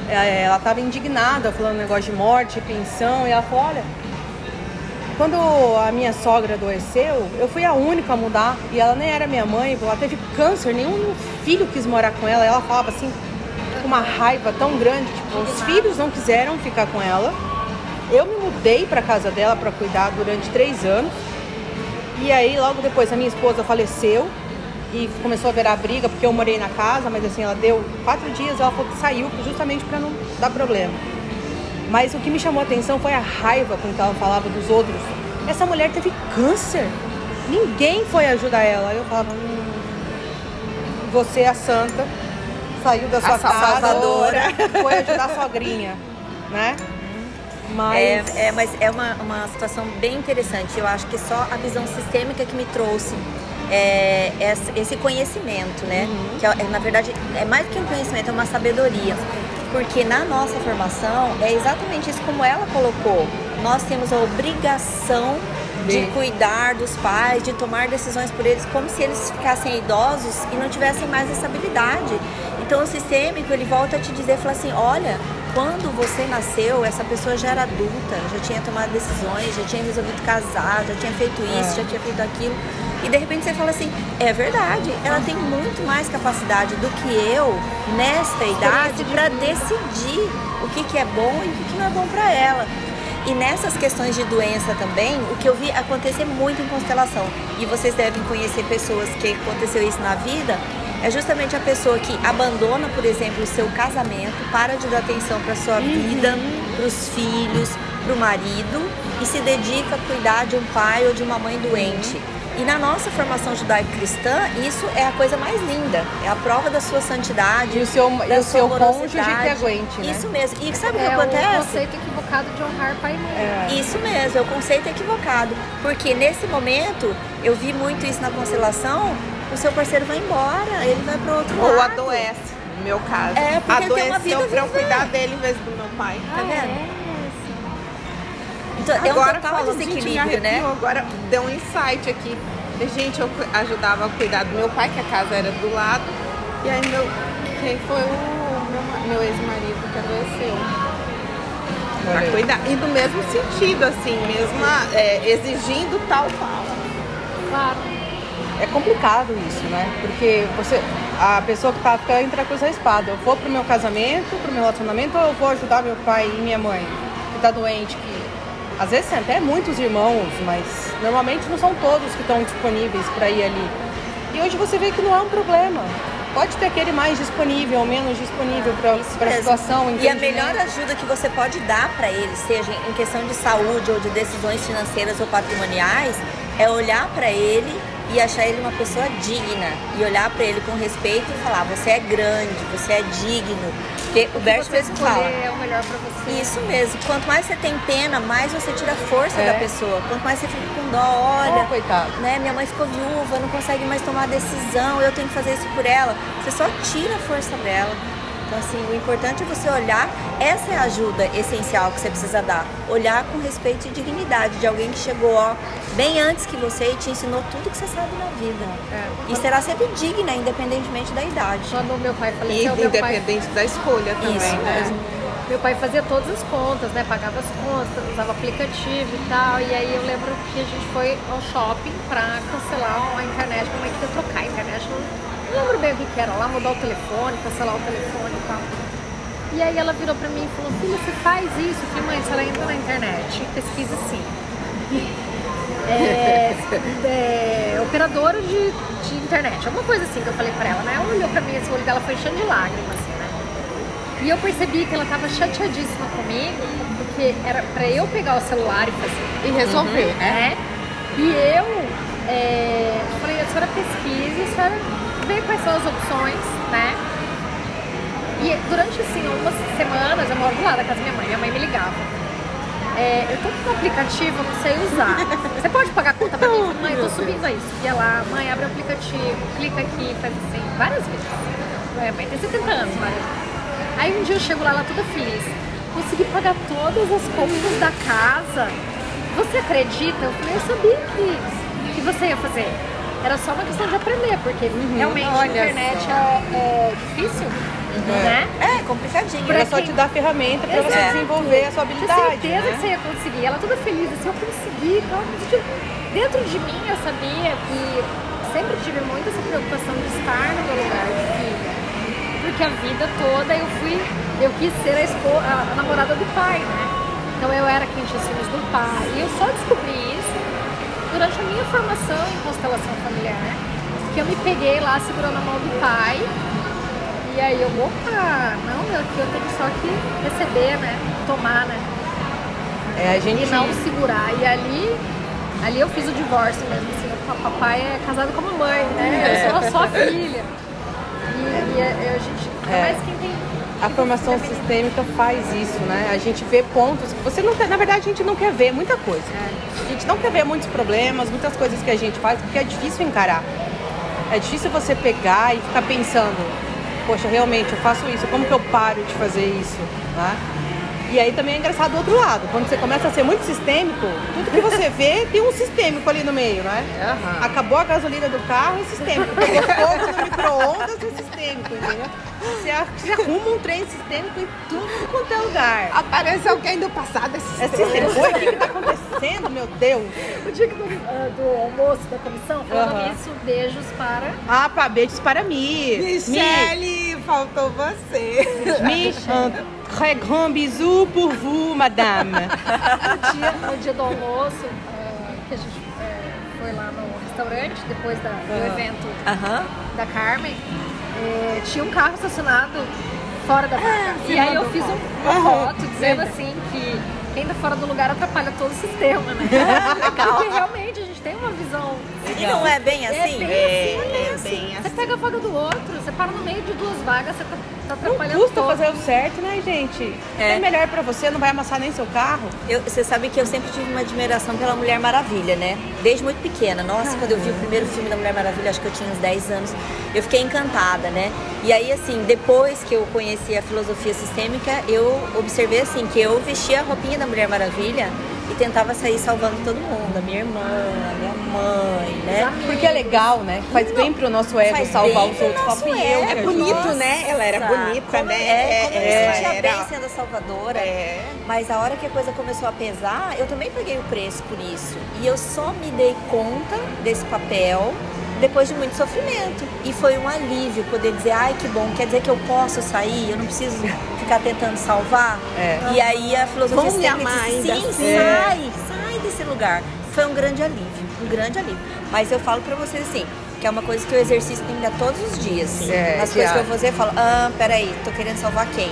É, Ela estava indignada, falando negócio de morte, pensão, e ela falou, olha, quando a minha sogra adoeceu, eu fui a única a mudar, e ela nem era minha mãe, ela teve câncer, nenhum filho quis morar com ela, e ela falava assim, uma raiva tão grande, tipo, os filhos não quiseram ficar com ela. Eu me mudei para casa dela para cuidar durante três anos. E aí, logo depois, a minha esposa faleceu e começou a virar briga, porque eu morei na casa, mas assim, ela deu quatro dias, ela saiu justamente para não dar problema. Mas o que me chamou a atenção foi a raiva com que ela falava dos outros. Essa mulher teve câncer. Ninguém foi ajudar ela. Eu falava, hum, você, a santa, saiu da sua A casa, salvadora. foi ajudar a sogrinha, né? Mas É, é, mas é uma, uma situação bem interessante. Eu acho que só a visão sistêmica que me trouxe é, esse- conhecimento, né? Que é, na verdade é mais do que um conhecimento, é uma sabedoria. Porque na nossa formação é exatamente isso como ela colocou. Nós temos a obrigação De- cuidar dos pais, de tomar decisões por eles, como se eles ficassem idosos e não tivessem mais essa habilidade. Então o sistêmico ele volta a te dizer, fala assim, olha, quando você nasceu, essa pessoa já era adulta, já tinha tomado decisões, já tinha resolvido casar, já tinha feito isso, já tinha feito aquilo. E de repente você fala assim, é verdade, ela tem muito mais capacidade do que eu nesta idade para decidir o que, que é bom e o que, que não é bom para ela. E nessas questões de doença também, o que eu vi acontecer muito em constelação, e vocês devem conhecer pessoas que aconteceu isso na vida, é justamente a pessoa que abandona, por exemplo, o seu casamento, para de dar atenção para sua vida, para os filhos, para o marido e se dedica a cuidar de um pai ou de uma mãe doente. E na nossa formação judaico-cristã, isso é a coisa mais linda. É a prova da sua santidade. E o seu- da e o seu cônjuge que aguente, né? Isso mesmo. E sabe o que É o acontece? conceito equivocado de honrar pai e mãe. Isso mesmo, é o conceito equivocado. Porque nesse momento, eu vi muito isso na constelação, o seu parceiro vai embora, ele vai para outro Ou lado. adoece, no meu caso. É, porque ele tem uma Adoeceu vida pra eu viver. cuidar dele em vez do meu pai. Tá vendo? É, Então, é um Agora total falando, gente, desequilíbrio, né? arrepiou, Agora deu um insight aqui. Gente, eu ajudava a cuidar do meu pai, que a casa era do lado. E aí meu. Quem foi o meu, ma- meu ex-marido que adoeceu? Pra cuidar. E do mesmo sentido, assim, mesma, é, exigindo tal qual. claro. É complicado isso, né? Porque você, a pessoa que tá fica entre a cruz e a espada. Eu vou pro meu casamento, pro meu relacionamento, ou eu vou ajudar meu pai e minha mãe, que tá doente, que Às vezes até muitos irmãos, mas normalmente não são todos que estão disponíveis para ir ali. E hoje você vê que não é um problema. Pode ter aquele mais disponível ou menos disponível para a situação. E a melhor ajuda que você pode dar para ele, seja em questão de saúde ou de decisões financeiras ou patrimoniais, é olhar para ele e achar ele uma pessoa digna e olhar para ele com respeito e falar: você é grande, você é digno. Porque o, o Bert mesmo fala. é o melhor para você. Isso mesmo. Quanto mais você tem pena, mais você tira a força É. da pessoa. Quanto mais você fica com dó, olha, Oh, coitado. né? Minha mãe ficou viúva, não consegue mais tomar decisão, eu tenho que fazer isso por ela. Você só tira a força dela. Então, assim, o importante é você olhar, essa é a ajuda essencial que você precisa dar. Olhar com respeito e dignidade de alguém que chegou, ó, bem antes que você e te ensinou tudo que você sabe na vida. É. E será sempre digna, independentemente da idade. Quando meu pai E faleceu, meu pai, independente da escolha também, Isso né? mesmo. meu pai fazia todas as contas, né? Pagava as contas, usava aplicativo e tal. E aí eu lembro que a gente foi ao shopping pra cancelar a internet, minha mãe queria trocar a internet. Não, não lembro bem o que, que era, lá mudar o telefone, cancelar o telefone e tal. E aí ela virou pra mim e falou, filha, você faz isso? Eu falei, mãe, se ela entra na internet, pesquisa sim. É, é, operadora de, de internet, alguma coisa assim que eu falei pra ela, né? Ela olhou pra mim, esse olho dela foi enchendo de lágrimas, assim, né? E eu percebi que ela tava chateadíssima comigo, porque era pra eu pegar o celular e fazer, E resolver, né? né? E eu é, falei, a senhora pesquisa, a senhora vê quais são as opções, né? E durante assim, algumas semanas, eu moro do lado da casa da minha mãe, minha mãe me ligava. É, eu tô com um aplicativo, eu não sei usar. Você pode pagar a conta pra mim? Mãe, eu tô subindo aí. Ia lá, mãe, abre o aplicativo, clica aqui, faz assim, várias vezes. Minha mãe tem 70 anos, várias. Aí um dia eu chego lá, ela toda feliz. Consegui pagar todas as contas da casa. Você acredita? Eu falei, eu sabia que, que você ia fazer. Era só uma questão de aprender, porque realmente a internet só. é, é difícil, né? É, complicadinho. Pra Ela só quem- te dá a ferramenta você Exato. desenvolver a sua habilidade. certeza né? que você ia conseguir. Ela toda feliz, assim, eu consegui. Então, dentro de mim eu sabia que sempre tive muito essa preocupação de estar no meu lugar de filha. Porque a vida toda eu fui, eu quis ser a, espo- a- namorada do pai, né? Então eu era quem tinha filhos do pai. E eu só descobri durante a minha formação em constelação familiar. Que eu me peguei lá segurando a mão do pai e aí eu, opa, não, eu, eu tenho só que receber, né? Tomar, né? É, a gente E não segurar. E ali, ali eu fiz o divórcio mesmo, assim, o papai é casado com a mamãe, né? Eu sou só a filha. E, e a, a gente, É. mais tem. A formação sistêmica faz isso, né? A gente vê pontos que você não quer, na verdade a gente não quer ver muita coisa. A gente não quer ver muitos problemas, muitas coisas que a gente faz, porque é difícil encarar. É difícil você pegar e ficar pensando, poxa, realmente eu faço isso, como que eu paro de fazer isso, né? E aí também é engraçado do outro lado, quando você começa a ser muito sistêmico, tudo que você vê tem um sistêmico ali no meio, né? Aham. Acabou a gasolina do carro, é sistêmico. Pegou fogo no micro-ondas, é sistêmico, entendeu? Você, você arruma um trem sistêmico em tudo quanto é lugar. Aparece alguém do passado, esse É sistêmico. Oi, o que que tá acontecendo, meu Deus? O dia que do, ah, do almoço da comissão, falando nisso, beijos para. Ah, pá, beijos para Mi. Michele, faltou você. Mi, un très grand bisou pour vous, madame. No dia, no dia do almoço, ah, que a gente eh, foi lá no restaurante, depois da- do Aham. evento Aham. da Carmen, eh, tinha um carro estacionado fora da vaga. você e aí eu fiz um- uma foto dizendo assim que quem tá fora do lugar atrapalha todo o sistema, né? Porque realmente a gente tem uma visão. E não é bem assim? É bem É, assim, pega a vaga do outro, você para no meio de duas vagas, você tá, tá Não atrapalhando custa todo. fazer o certo, né, gente? É. É. melhor pra você, não vai amassar nem seu carro. Eu- você sabe que eu sempre tive uma admiração pela Mulher Maravilha, né? Desde muito pequena. Nossa, quando eu vi o primeiro filme da Mulher Maravilha, acho que eu tinha uns 10 anos, eu fiquei encantada, né? E aí, assim, depois que eu conheci a filosofia sistêmica, eu observei, assim, que eu vestia a roupinha da Mulher Maravilha e tentava sair salvando todo mundo. A minha irmã, a minha mãe, né? Porque é legal, né? Faz bem pro nosso ego Faz salvar bem os pro outros. nosso Fala, fui ego. eu É bonito, ajudei. né? Ela era Nossa, bonita, como- né? É, como eu me sentia era- bem sendo a salvadora. É. Mas a hora que a coisa começou a pesar, eu também paguei o preço por isso. E eu só me dei conta desse papel depois de muito sofrimento. E foi um alívio poder dizer, ai que bom, quer dizer que eu posso sair, eu não preciso ficar tentando salvar. É. E aí a filosofia amar disse, ainda sim, assim. sai, sai desse lugar. Foi um grande alívio, um grande alívio. Mas eu falo pra vocês assim, que é uma coisa que eu exercito ainda todos os dias. É, As coisas que eu vou fazer, eu falo, ah, peraí, tô querendo salvar quem?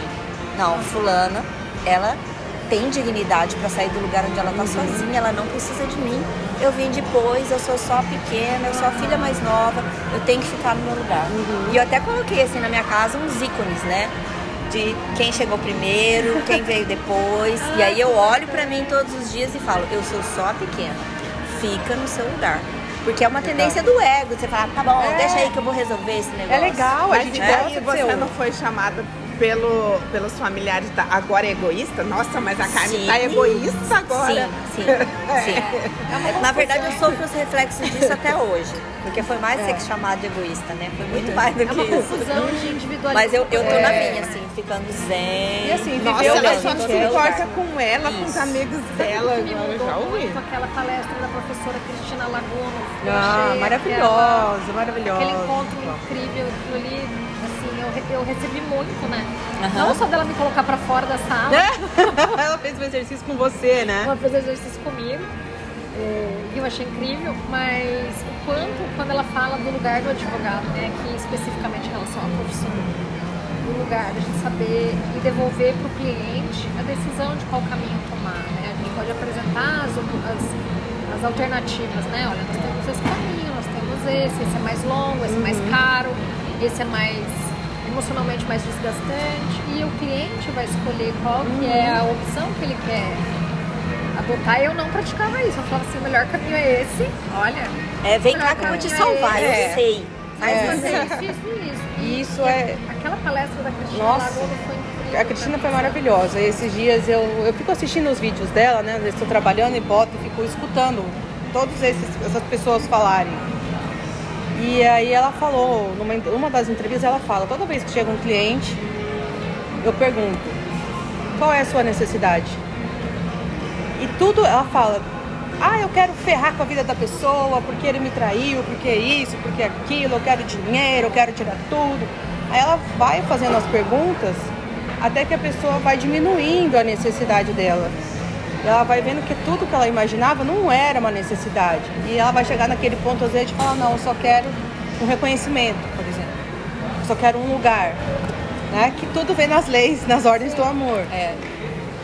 Não, fulana, ela tem dignidade pra sair do lugar onde ela tá sozinha, ela não precisa de mim. Eu vim depois, eu sou só pequena, eu sou a filha mais nova, eu tenho que ficar no meu lugar. E eu até coloquei assim na minha casa uns ícones, né? De quem chegou primeiro, quem veio depois. E aí eu olho pra mim todos os dias e falo, eu sou só a pequena. Fica no seu lugar. Porque é uma tendência do ego, você falar, tá bom, É. deixa aí que eu vou resolver esse negócio. É legal, a gente e gosta de você não foi chamada pelo, pelos familiares da agora é egoísta? Nossa, mas a Carmen Sim. tá egoísta agora. Sim, sim, sim. Na verdade, eu sofro os reflexos disso até hoje. Porque foi mais ser chamado de egoísta, né? Foi muito mais do É que uma isso. confusão de individualidade. Mas eu, eu tô na É. minha, assim, ficando zen. E assim, Nossa, ela só gente, se é importa com ela, com os Isso. amigos Sabe dela. que me Eu mudou já ouvi. muito aquela palestra da professora Cristina Lagono. Eu Ah, maravilhosa, maravilhosa. Aquele encontro incrível, ali, eu, re- eu recebi muito, né? Aham. Não só dela me colocar pra fora da sala, Ela fez um exercício com você, né? ela fez exercício comigo, é, que eu achei incrível, mas o quanto, quando ela fala do lugar do advogado, né, aqui especificamente em relação à profissão, do lugar, da gente saber e devolver para o cliente a decisão de qual caminho tomar, né? A gente pode apresentar as, as, as alternativas, né? Olha, nós temos esse caminho, nós temos esse, esse é mais longo, esse é mais caro, esse é mais emocionalmente mais desgastante e o cliente vai escolher qual que é a opção que ele quer adotar. Eu não praticava isso, eu falava assim, o melhor caminho é esse, olha, É, vem cá que eu vou te salvar, É. eu sei. Faz É. fazer isso, isso, isso. E isso E é- Aquela palestra da Cristina Nossa. Lagono foi incrível. A Cristina foi maravilhosa. Esses dias eu, eu fico assistindo os vídeos dela, né? Eu estou trabalhando e boto e fico escutando todas essas pessoas falarem. E aí ela falou, numa uma das entrevistas ela fala, toda vez que chega um cliente, eu pergunto, qual é a sua necessidade? E tudo ela fala, ah, eu quero ferrar com a vida da pessoa, porque ele me traiu, porque isso, porque aquilo, eu quero dinheiro, eu quero tirar tudo. Aí ela vai fazendo as perguntas até que a pessoa vai diminuindo a necessidade dela. E ela vai vendo que tudo que ela imaginava não era uma necessidade. E ela vai chegar naquele ponto, às vezes, de falar, não, eu só quero um reconhecimento, por exemplo. Eu só quero um lugar. Né? Que tudo vem nas leis, nas ordens do amor. É.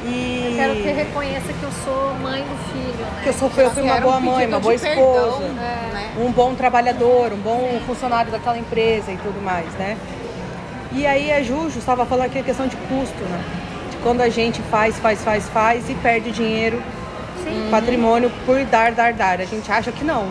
E... Eu quero que reconheça que eu sou mãe do filho, né? que eu, sou, eu fui uma boa um mãe, uma boa de perdão, esposa, né? um bom trabalhador, um bom funcionário daquela empresa e tudo mais, né? E aí a Juju estava falando aqui a questão de custo, né? Quando a gente faz, faz, faz, faz e perde dinheiro, patrimônio por dar, dar, dar. A gente acha que não.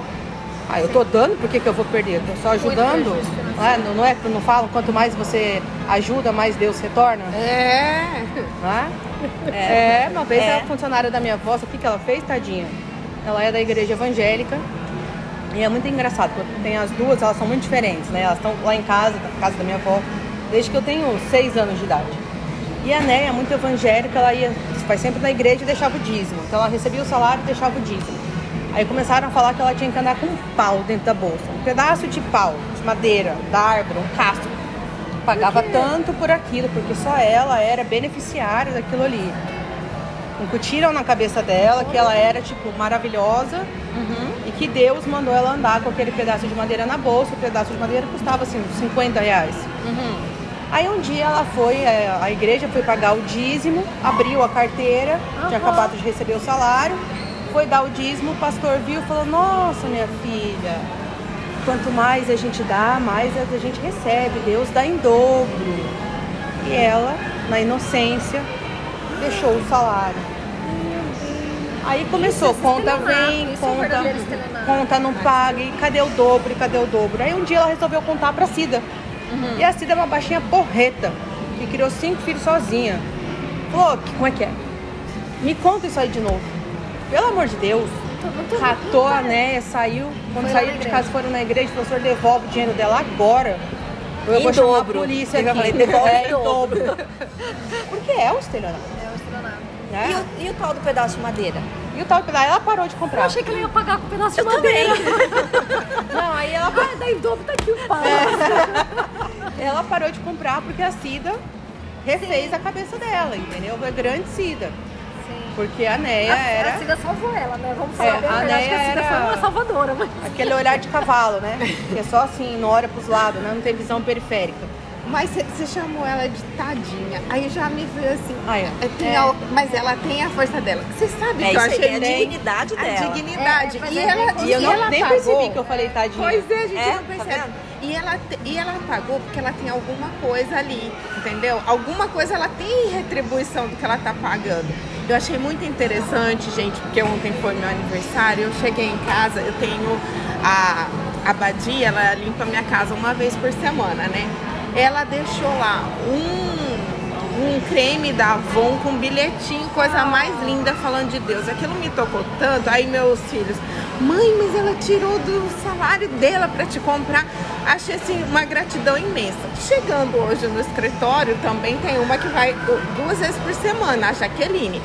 Ah, eu tô dando, por que, que eu vou perder? Eu tô só ajudando. Ah, não, não é, não falam, quanto mais você ajuda, mais Deus retorna? É. Não é? É, uma vez É. a funcionária da minha avó, sabe o que, que ela fez, tadinha? Ela é da igreja evangélica e é muito engraçado, porque tem as duas, elas são muito diferentes, né? Elas estão lá em casa, na casa da minha avó, desde que eu tenho seis anos de idade. E a Néia é muito evangélica, ela ia, vai sempre na igreja e deixava o dízimo. Então ela recebia o salário e deixava o dízimo. Aí começaram a falar que ela tinha que andar com um pau dentro da bolsa. Um pedaço de pau, de madeira, da árvore, um casco. Pagava tanto por aquilo, porque só ela era beneficiária daquilo ali. Incutiram na cabeça dela que ela era, tipo, maravilhosa e que Deus mandou ela andar com aquele pedaço de madeira na bolsa. O pedaço de madeira custava, assim, uns 50 reais. Aí um dia ela foi, é, a igreja foi pagar o dízimo, abriu a carteira, tinha acabado de receber o salário, foi dar o dízimo, o pastor viu e falou, nossa minha filha, quanto mais a gente dá, mais a gente recebe, Deus dá em dobro. E ela, na inocência, deixou o salário. Aí começou, conta vem, é conta, conta não paga, e cadê o dobro, e cadê o dobro? Aí um dia ela resolveu contar pra Cida. E a Cida é uma baixinha porreta, que criou cinco filhos sozinha. Falou, "Que- como é que é? Me conta isso aí de novo. Pelo amor de Deus. Catou a Néia, saiu. Quando Foi na de casa, foram na igreja, o professor devolve o dinheiro dela agora. Eu Em vou chamar dobro. a polícia Eu aqui. falei, devolve é, em dobro. Porque é um estelionato. É o estelionato. Né? E o, e o tal do pedaço de madeira? E o tal pedaço, ela parou de Eu comprar. achei que ela ia pagar com um pedaço de Eu também. madeira. Não, aí ela, Ah, daí em dobro tá aqui o pau. Ela parou de comprar porque a Cida refez a cabeça dela, entendeu? Foi grande Cida. Sim. Porque a Neia A, a era Cida salvou ela, né? Vamos É, falar bem a a a Neia Cida era- foi uma salvadora, mas... aquele olhar de cavalo, né? Que é só assim, não olha pros lados, né? Não tem visão periférica. Mas você chamou ela de tadinha. Aí já me veio assim. Ah, é. é, É. a- mas ela tem a força dela. Você sabe É que eu isso aí, achei tem a dignidade a dela. dignidade. É, e é ela, E eu não, ela nem pagou. percebi que eu falei tadinha. Pois é, a gente É, não tá percebe. vendo? E, ela, e ela pagou porque ela tem alguma coisa ali, entendeu? Alguma coisa ela tem em retribuição do que ela tá pagando. Eu achei muito interessante, gente, porque ontem foi meu aniversário. Eu cheguei em casa, eu tenho a, a Badia, ela limpa minha casa uma vez por semana, né? Ela deixou lá um, um creme da Avon com bilhetinho, coisa mais linda falando de Deus. Aquilo me tocou tanto. Aí meus filhos, mãe, mas ela tirou do salário dela para te comprar. Achei assim uma gratidão imensa. Chegando hoje no escritório, também tem uma que vai duas vezes por semana, a Jaqueline.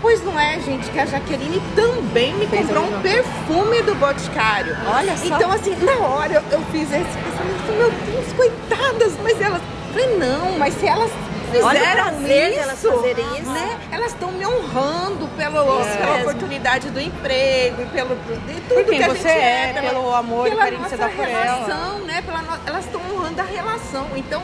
Pois não é, gente, que a Jaqueline também me Fez comprou um perfume do Boticário. Olha só. Então, assim, na hora eu, eu fiz esse pensamento, meu Deus, coitadas, mas elas. Falei, não, mas se elas fizeram isso, fazerem isso. né? Elas estão me honrando pelo, Isso pela oportunidade do emprego e pelo de tudo Por quem que a você gente é, pela- pelo amor e carinho que você dá por ela. relação, né? Pela Elas estão honrando a relação. Então,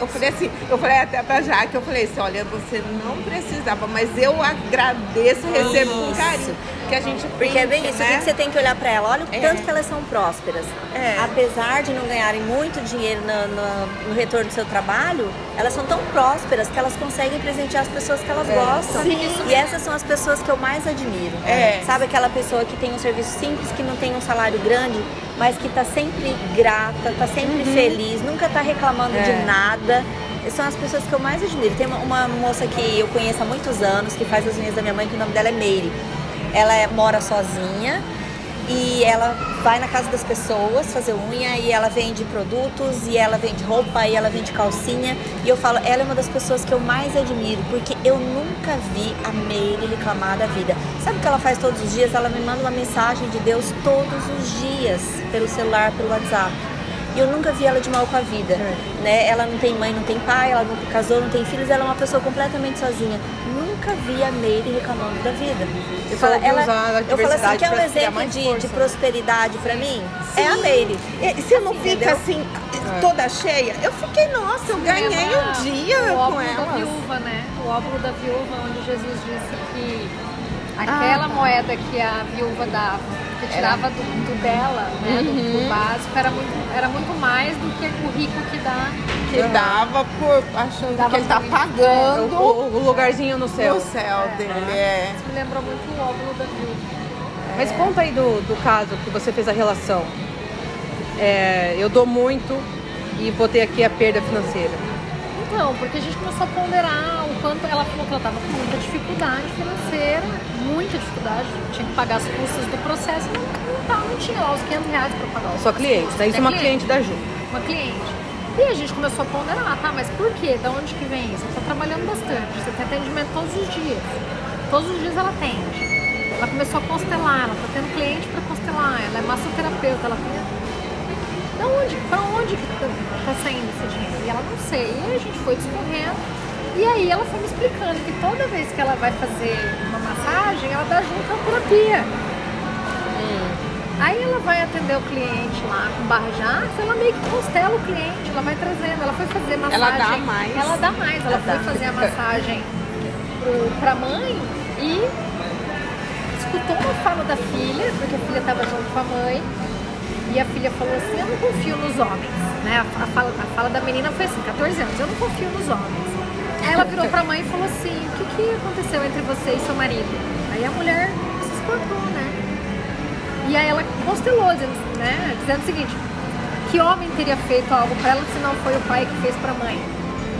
eu falei assim, eu falei até pra Jaque, eu falei assim, olha, você não precisava, mas eu agradeço, recebo com carinho. Que a gente Porque é bem isso, o que né? você tem que olhar pra ela. Olha o É. tanto que elas são prósperas. É. Apesar de não ganharem muito dinheiro no, no- no retorno do seu trabalho, elas são tão prósperas que elas conseguem presentear as pessoas que elas gostam. Sim. E essas são as pessoas que eu mais admiro. É. Sabe aquela pessoa que tem um serviço simples, que não tem um salário grande, mas que tá sempre grata, tá sempre feliz, nunca tá reclamando É. de nada. São as pessoas que eu mais admiro. Tem uma, uma moça que eu conheço há muitos anos, que faz as unhas da minha mãe, que o nome dela é Meire. Ela é- mora sozinha e ela vai na casa das pessoas fazer unha e ela vende produtos e ela vende roupa e ela vende calcinha. E eu falo, ela é uma das pessoas que eu mais admiro, porque eu nunca vi a Meire reclamar da vida. Sabe o que ela faz todos os dias? Ela me manda uma mensagem de Deus todos os dias, pelo celular, pelo WhatsApp. E eu nunca vi ela de mal com a vida. Né? Ela não tem mãe, não tem pai, ela nunca casou, não tem filhos, ela é uma pessoa completamente sozinha. Nunca vi a Meire reclamando da vida. Eu falo, ela, eu falo assim, adversidade quer um exemplo de, força, de né? prosperidade pra mim? É a Meire. E Você não fica Entendeu? assim, toda cheia? Eu fiquei, nossa, eu ganhei Lembra um dia o com óvulo da ela. viúva, né? O óvulo da viúva, onde Jesus disse que aquela moeda que a viúva dava, que tirava do, do dela, né, do, do básico, era muito, era muito mais do que o rico que dá. Que dava por achando Dava que ele tá pagando O, o lugarzinho no céu. no céu dele. É. Isso me lembrou muito o óvulo da viúva. Mas conta aí do, do caso que você fez a relação. É, eu dou muito e vou ter aqui a perda financeira. Então, porque a gente começou a ponderar o quanto ela falou que ela estava com muita dificuldade financeira, muita dificuldade, tinha que pagar as custas do processo, não, não, tá, não tinha lá os 500 reais para pagar Só cliente, daí isso é uma É cliente da Ju. uma cliente. E a gente começou a ponderar, tá, mas por quê? Da onde que vem isso? Você está trabalhando bastante, você tem atendimento todos os dias. Todos os dias ela atende. Ela começou a constelar, ela está tendo cliente para constelar, ela é massoterapeuta, ela tem. Da onde? Pra onde que tá, tá saindo esse dinheiro? E ela não sei. E a gente foi discorrendo. E aí ela foi me explicando que toda vez que ela vai fazer uma massagem, ela dá junto a terapia. Aí ela vai atender o cliente lá com barra de aço, ela meio que constela o cliente, ela vai trazendo, ela foi fazer massagem. Ela dá mais. Ela dá mais, ela Ela foi dá. fazer a massagem pro, pra mãe e escutou uma fala da filha, porque a filha estava junto com a mãe, e a filha falou assim, eu não confio nos homens. Né? A, fala, a fala da menina foi assim, 14 anos, eu não confio nos homens. Aí ela virou pra mãe e falou assim, o que, que aconteceu entre você e seu marido? Aí a mulher se espantou, né? E aí ela constelou, dizendo, né, dizendo o seguinte, que homem teria feito algo pra ela se não foi o pai que fez pra mãe?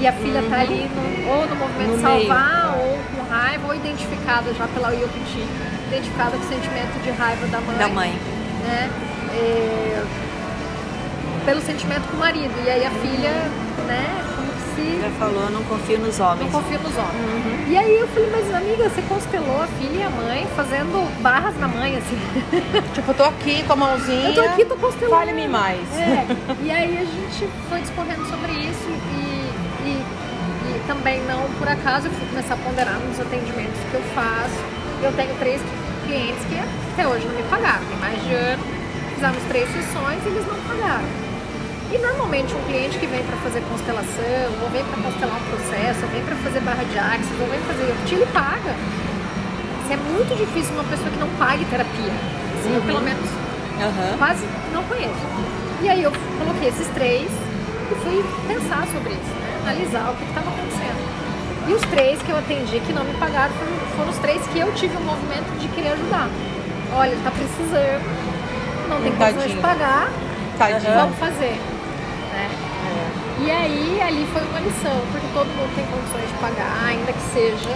E a filha tá ali no, ou no movimento No de salvar, ou com raiva, ou identificada já pela Yokuchi, identificada com o sentimento de raiva da mãe. Da mãe. Né? É, pelo sentimento com o marido. E aí a filha, né, como se já falou, não confio nos homens. Não confio nos homens. Uhum. E aí eu falei, mas amiga, você constelou a filha e a mãe fazendo barras na mãe, assim. tipo, eu tô aqui com a mãozinha. Eu tô aqui, tô constelando. Fale-me mais. É. E aí a gente foi discorrendo sobre isso e, e, e também não por acaso eu fui começar a ponderar nos atendimentos que eu faço. Eu tenho três clientes que até hoje não me pagaram, tem mais de ano. Fizemos três sessões e eles não pagaram. E normalmente um cliente que vem para fazer constelação, ou vem para constelar um processo, ou vem para fazer barra de axis, ou vem fazer Yopti, ele paga. Assim, é muito difícil uma pessoa que não pague terapia. Assim, uhum. Eu pelo menos uhum. quase não conheço. E aí eu coloquei esses três e fui pensar sobre isso, né? analisar o que estava acontecendo. E os três que eu atendi que não me pagaram foram, foram os três que eu tive o um movimento de querer ajudar. Olha, ele está precisando, não tem condições de pagar, Tadinho. vamos fazer. Né? É. E aí, ali foi uma lição, porque todo mundo tem condições de pagar, ainda que seja.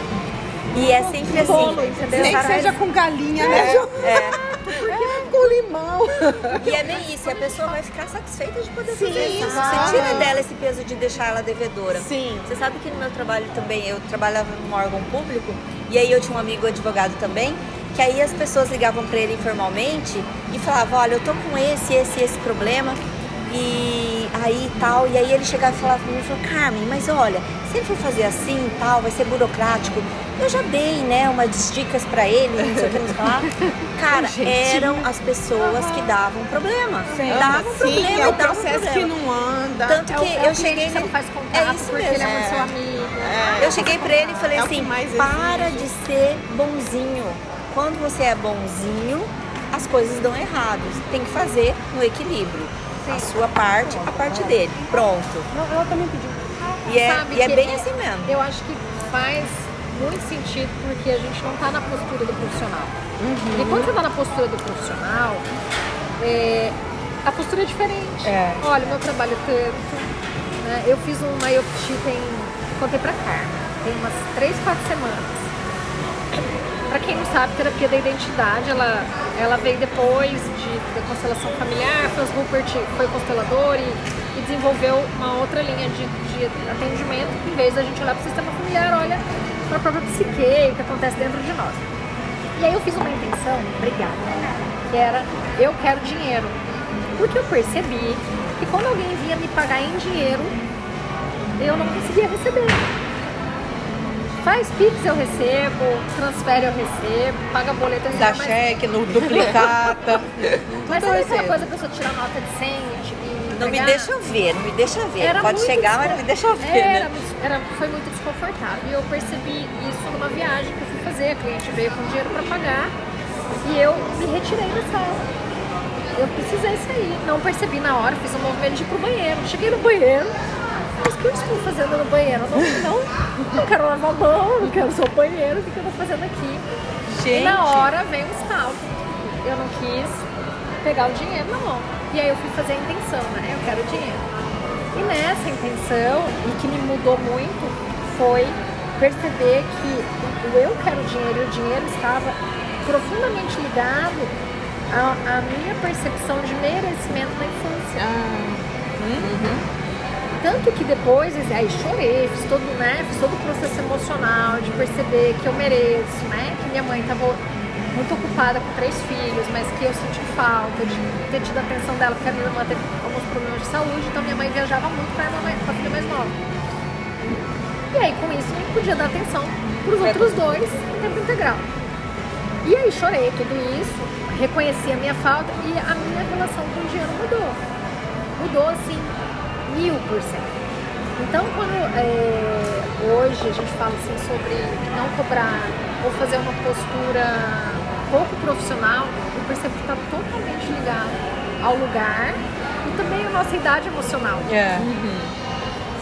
E é sempre assim. Bolo, entendeu? Nem que seja com galinha, é, né? É. É, com limão. E é bem isso, e a pessoa vai ficar satisfeita de poder Sim, fazer isso. Você tira dela esse peso de deixar ela devedora. Sim. Você sabe que no meu trabalho também, eu trabalhava num órgão público, e aí eu tinha um amigo advogado também, que aí as pessoas ligavam para ele informalmente e falavam, olha, eu tô com esse, esse, esse problema e aí tal, e aí ele chegava e falava pra mim, falou, Carmen, mas olha, se ele for fazer assim tal, vai ser burocrático. Eu já dei, né, umas dicas para ele, não sei o que nos falar. Cara, eram as pessoas que davam problema. Sim. Davam Sim, problema, é o processo problema. que não anda. Tanto que é o, eu cheguei. Não faz contato é isso mesmo. ele é muito seu amigo. É. Eu cheguei pra ele e falei é assim: para de ser bonzinho. Quando você é bonzinho, as coisas dão errado. Tem que fazer no equilíbrio. Sim. A sua parte, a parte dele. Pronto. Não, ela também pediu. E é, e é bem assim mesmo. Eu acho que faz muito sentido porque a gente não está na postura do profissional. Uhum. E quando você está na postura do profissional, é, a postura é diferente. É. Olha, meu trabalho é tanto. Né? Eu fiz uma IOPT, tem. Contei pra Carmen, tem umas 3, 4 semanas. Para quem não sabe, terapia da identidade, ela, ela veio depois de, da constelação familiar, Franz Rupert foi constelador e, e desenvolveu uma outra linha de, de atendimento, que em vez da gente olhar para o sistema familiar, olha para a própria psique, o que acontece dentro de nós. E aí eu fiz uma intenção, obrigada, que era eu quero dinheiro. Porque eu percebi que quando alguém vinha me pagar em dinheiro, eu não conseguia receber. Faz Pix eu recebo, transfere eu recebo, paga boleto eu recebo. Dá cheque, no duplicata. mas sabe aquela coisa, a pessoa tira nota de 100 e Não me deixa ver, não me deixa ver. Era Pode chegar, mas não me deixa ver, né? era, né? Era, foi muito desconfortável. E eu percebi isso numa viagem que eu fui fazer. A cliente veio com dinheiro para pagar e eu me retirei da sala. Eu precisei sair. Não percebi na hora, fiz um movimento de ir pro banheiro. Cheguei no banheiro, mas que eu estou fazendo no banheiro? Não, não, não quero lavar a mão, não quero usar o banheiro, o que eu estou fazendo aqui? Gente. E na hora vem o estalo. Eu não quis pegar o dinheiro na mão. E aí eu fui fazer a intenção, né? Eu quero dinheiro. E nessa intenção, e que me mudou muito, foi perceber que o eu quero dinheiro e o dinheiro estava profundamente ligado à, à minha percepção de merecimento na infância. Ah. Uhum. Tanto que depois, aí chorei, fiz todo, né, fiz todo o processo emocional de perceber que eu mereço, né? Que minha mãe estava muito ocupada com três filhos, mas que eu senti falta de ter tido a atenção dela, porque a minha irmã teve alguns problemas de saúde, então minha mãe viajava muito para a filha mais nova. E aí com isso eu não podia dar atenção para os outros dois em tempo integral. E aí chorei tudo isso, reconheci a minha falta e a minha relação com o dinheiro mudou. Mudou assim, mil por cento. Então, quando é, hoje a gente fala assim sobre não cobrar ou fazer uma postura pouco profissional, eu percebo que está totalmente ligado ao lugar e também à nossa idade emocional. É. Uhum.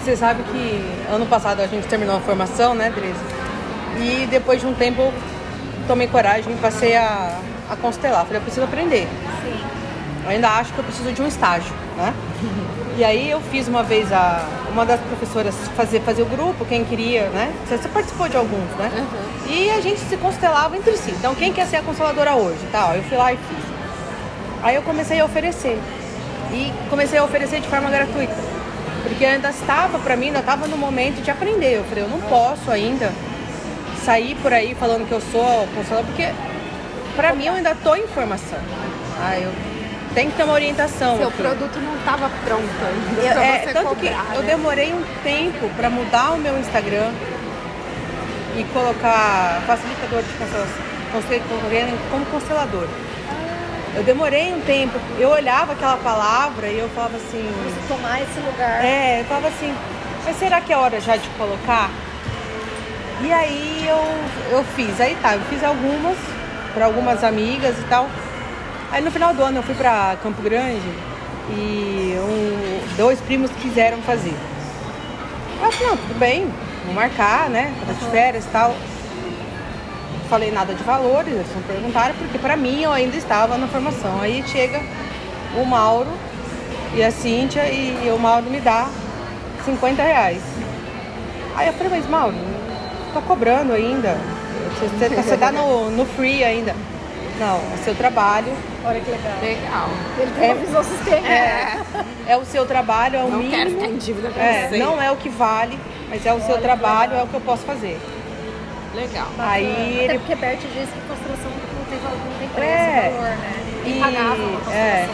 Você sabe que ano passado a gente terminou a formação, né, Dres? E depois de um tempo eu tomei coragem e passei a, a constelar. Falei, eu preciso aprender. Sim. Eu ainda acho que eu preciso de um estágio, né? E aí eu fiz uma vez a uma das professoras fazer fazer o grupo, quem queria, né? Você participou de alguns, né? Uhum. E a gente se constelava entre si. Então quem quer ser a consteladora hoje, tal? Eu fui lá e fiz. Aí eu comecei a oferecer. E comecei a oferecer de forma gratuita. Porque ainda estava, pra mim, ainda estava no momento de aprender. Eu falei, eu não posso ainda sair por aí falando que eu sou constelador, porque pra mim eu ainda tô em formação. Ah, eu tenho que ter uma orientação. Seu aqui. produto não estava pronto ainda Eu- é, tanto que eu né? demorei um tempo para mudar o meu Instagram e colocar facilitador de constel- como constelador. Eu demorei um tempo, eu olhava aquela palavra e eu falava assim, Tomar esse lugar. é, eu falava assim, mas será que é hora já de colocar? E aí eu, eu fiz, aí tá, eu fiz algumas para algumas amigas e tal. Aí no final do ano eu fui para Campo Grande e um- dois primos quiseram fazer. Eu falei, não, tudo bem, vamos marcar, né? Tava de férias e tal. Falei nada de valores, eles não perguntaram, porque pra mim eu ainda estava na formação. Aí chega o Mauro e a Cíntia e o Mauro me dá 50 reais. Aí eu falei, mas Mauro, tô cobrando ainda. Você, você, tá- você tá no, no free ainda. Não, é seu trabalho. Olha que legal. Legal. Ele tem É. uma. É, É o seu trabalho, é o não mínimo. quero ficar em dívida com É, você. não é o que vale, mas é o seu Olha que trabalho, legal. é o que eu posso fazer. Legal. Aí Até ele porque Bert disse que constelação não tem, valor- não tem preço, É. valor, né? E- E pagava uma é.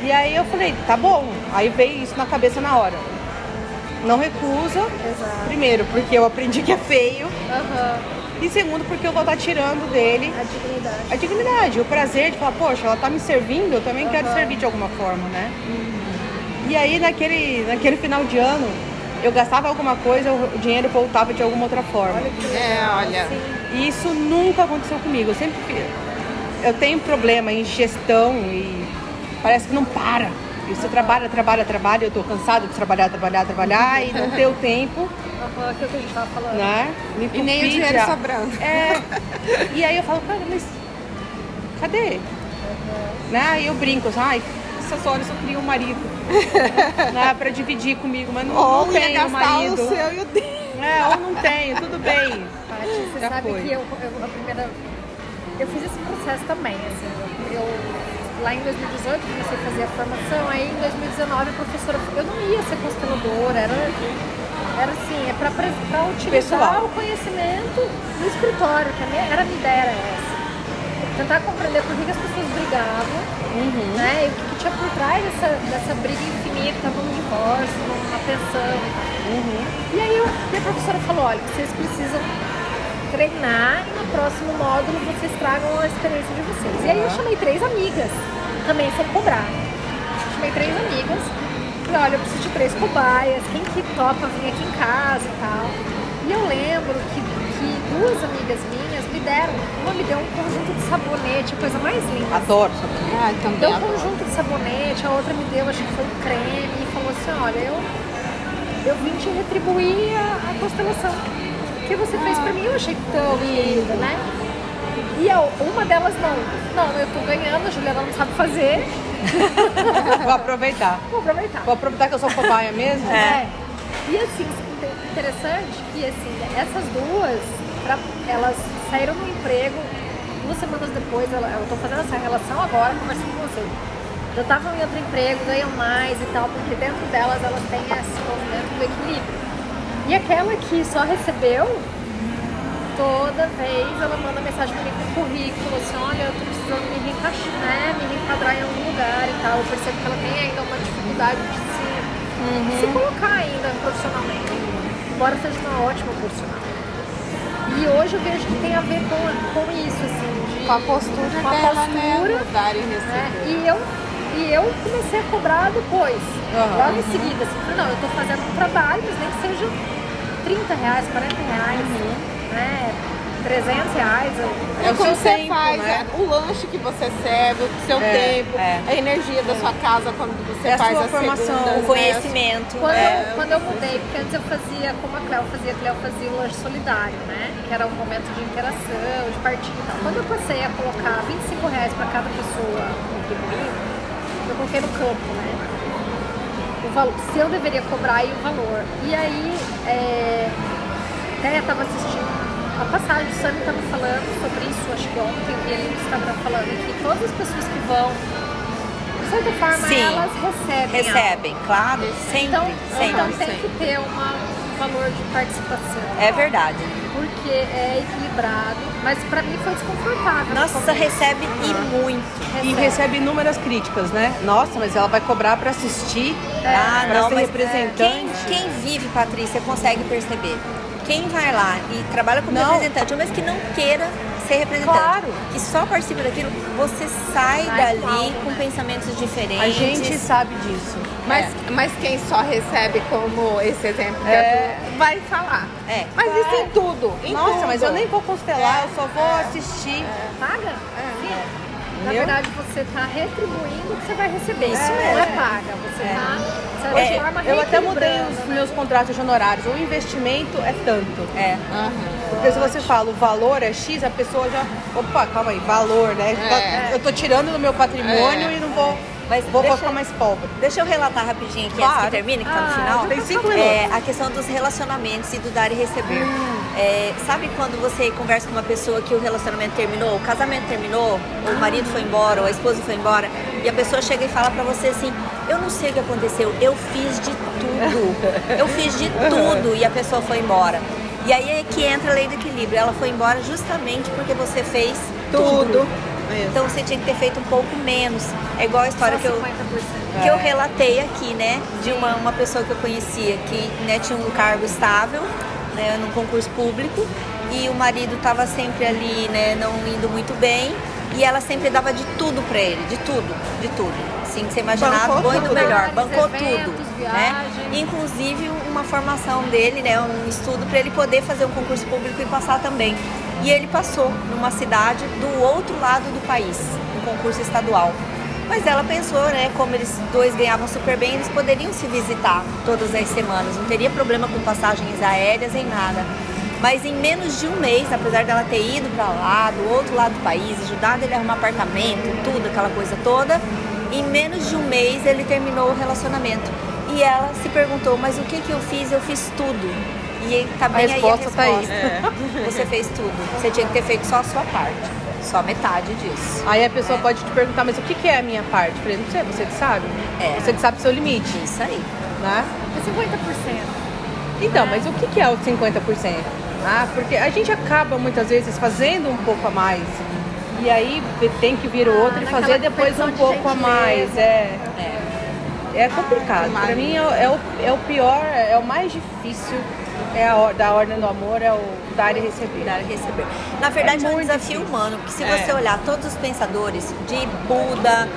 E aí eu falei, tá bom. Aí veio isso na cabeça na hora. Não recusa. Exato. Primeiro, porque eu aprendi que é feio. Aham. E segundo, porque eu vou estar tirando dele A dignidade. a dignidade, o prazer de falar, poxa, ela tá me servindo, eu também quero Aham. servir de alguma forma, né? E aí naquele, naquele final de ano, eu gastava alguma coisa, o dinheiro voltava de alguma outra forma. Olha que. É, olha. E isso nunca aconteceu comigo. Eu sempre eu tenho problema em gestão e parece que não para. E você trabalha, trabalha, trabalha, eu tô cansada de trabalhar, trabalhar, trabalhar e não ter o tempo, Aham, Aquilo que a gente tava falando. né? Me E nem o dinheiro sobrando. É. E aí eu falo, cara, mas cadê? Né? Aí eu brinco, assim, ai, essas horas eu queria um marido. né? Pra dividir comigo, mas não, Ou não tenho gastar marido. o seu e o dele. É, ou não tenho, tudo bem. Paty, você Já sabe foi. que eu, eu- a primeira. Eu fiz esse processo também, assim. Eu- lá em 2018 comecei a fazer a formação, aí em 2019 a professora. Eu não ia ser consteladora, era, era assim, é pra utilizar Pessoal. o conhecimento no escritório, que a minha, era a minha ideia era essa. Tentar compreender por que, que as pessoas brigavam, Uhum. né? E o que, que tinha por trás dessa, dessa briga infinita, num divórcio, numa pensão e tal. Uhum. E aí eu, e a professora falou, olha, vocês precisam treinar e no próximo módulo vocês tragam a experiência de vocês. E aí eu chamei três amigas, também sem cobrar. Chamei três amigas e olha, eu preciso de três cobaias, quem que topa vir aqui em casa e tal. E eu lembro que, que duas amigas minhas me deram, uma me deu um conjunto de sabonete, a coisa mais linda. Adoro saber. Ah, também. Deu um adoro. conjunto de sabonete, a outra me deu, acho que foi um creme, e falou assim, olha, eu, eu vim te retribuir a, a constelação. O que você fez pra mim, eu achei tão linda, né? E eu, uma delas não. Não, eu tô ganhando, a Juliana não sabe fazer, Vou aproveitar. vou aproveitar. Vou aproveitar que eu sou cobaia mesmo. É. E assim, interessante que assim, essas duas, pra- elas saíram do emprego, duas semanas depois, ela- eu tô fazendo essa relação agora, conversando com você. Já estavam em outro emprego, ganham mais e tal, porque dentro delas elas têm esse movimento do equilíbrio. E aquela que só recebeu, toda vez ela manda mensagem pra mim com currículo, assim, olha, eu tô precisando me reencaixar, né, me reenquadrar em algum lugar e tal. Eu percebo que ela tem ainda uma dificuldade de se se colocar ainda profissionalmente, embora seja uma ótima profissional. E hoje eu vejo que tem a ver com, com isso, assim, de, Com a postura com a dela, né? postura, Dar e né? receber. E eu, e eu comecei a cobrar depois, Aham. logo em seguida, assim, não, eu tô fazendo um trabalho, mas nem que seja 30 reais, 40 reais, né? 300 reais. É o Quando seu você tempo, faz né? é, o lanche que você serve, o seu É, tempo, é. a energia da sua casa quando você É a faz sua a formação, segunda, o né? conhecimento. Quando, É. eu, quando eu mudei, porque antes eu fazia como a Cléo fazia, a Cléo fazia o lanche solidário, né? Que era um momento de interação, de partilha e tal. Quando eu passei a colocar 25 reais para cada pessoa contribuir, eu coloquei no campo, né? Se eu deveria cobrar e o valor. E aí, é, até estava assistindo a passagem, o Sam estava falando sobre isso, acho que ontem ali no Instagram falando que todas as pessoas que vão de certa forma, Sim. elas recebem. Recebem, claro, algo. sempre, Então, sempre. então tem que ter uma, um valor de participação. É verdade. Porque é equilibrado. Mas pra mim foi desconfortável. no Nossa, recebe e muito. E recebe inúmeras críticas, né? Nossa, mas ela vai cobrar pra assistir. Ah, pra não, ser representante. Quem, quem vive, Patrícia, consegue perceber. Quem vai lá e trabalha como Não. representante, mas que não queira ser representante, Claro. que só participa daquilo, você sai Sai dali com né? pensamentos diferentes. A gente sabe disso. Mas, É. mas quem só recebe como esse exemplo É. vai falar. É. Mas isso em tudo. Em Nossa, tudo. mas eu nem vou constelar, eu só vou assistir. Paga? Sim. Na verdade, você está retribuindo o que você vai receber. Isso Não mesmo. é paga. Você está, de certa É, forma, Eu até mudei os né? meus contratos de honorários. O investimento é tanto. É. Porque se você fala o valor é X, a pessoa já. Opa, calma aí, valor, né? É. Eu tô tirando do meu patrimônio É. e não vou. Mas vou, deixa- ficar mais pobre. Deixa eu relatar rapidinho aqui Claro. antes que termine, que tá no Ah, final. tem cinco É, minutos. a questão dos relacionamentos e do dar e receber. Hum. É, sabe quando você conversa com uma pessoa que o relacionamento terminou, o casamento terminou, ou o marido foi embora, ou a esposa foi embora, e a pessoa chega e fala pra você assim: Eu não sei o que aconteceu, eu fiz de tudo. Eu fiz de tudo e a pessoa foi embora. E aí é que entra a lei do equilíbrio. Ela foi embora justamente porque você fez tudo. Então você tinha que ter feito um pouco menos. É igual a história Só que eu, 50%. que eu relatei aqui, né? De uma, uma pessoa que eu conhecia que né, tinha um cargo estável, né, num concurso público, e o marido estava sempre ali, né, não indo muito bem, e ela sempre dava de tudo pra ele, de tudo, de tudo. Assim, que você imaginava, Bancou muito tudo. melhor, bancou eventos, tudo. Né? Inclusive uma formação dele, né, um estudo para ele poder fazer um concurso público e passar também. E ele passou numa cidade do outro lado do país, um concurso estadual. Mas ela pensou, né, como eles dois ganhavam super bem, eles poderiam se visitar todas as semanas, não teria problema com passagens aéreas em nada. Mas em menos de um mês, apesar dela ter ido para lá, do outro lado do país, ajudado ele a arrumar apartamento, tudo, aquela coisa toda, em menos de um mês ele terminou o relacionamento. E ela se perguntou, mas o que que eu fiz? Eu fiz tudo. E tá bem resposta tá aí aí. a resposta. Você fez tudo. Você tinha que ter feito só a sua parte. Só metade disso. Aí a pessoa pode te perguntar, mas o que, que é a minha parte? Eu falei, não sei, você que sabe. É. Você que sabe o seu limite, Isso aí. né? É 50%. Então, mas o que, que é o 50%? Ah, porque a gente acaba muitas vezes fazendo um pouco a mais. E aí tem que vir o Ah, outro e naquela fazer depois um de pouco a mais. É, É. é complicado. Pra mim é, o- é o, é o pior, é o mais difícil é a, da ordem do amor, é o dar e receber. Dar e receber. Na verdade, é, um muito desafio difícil. humano, porque se É. você olhar todos os pensadores de Buda,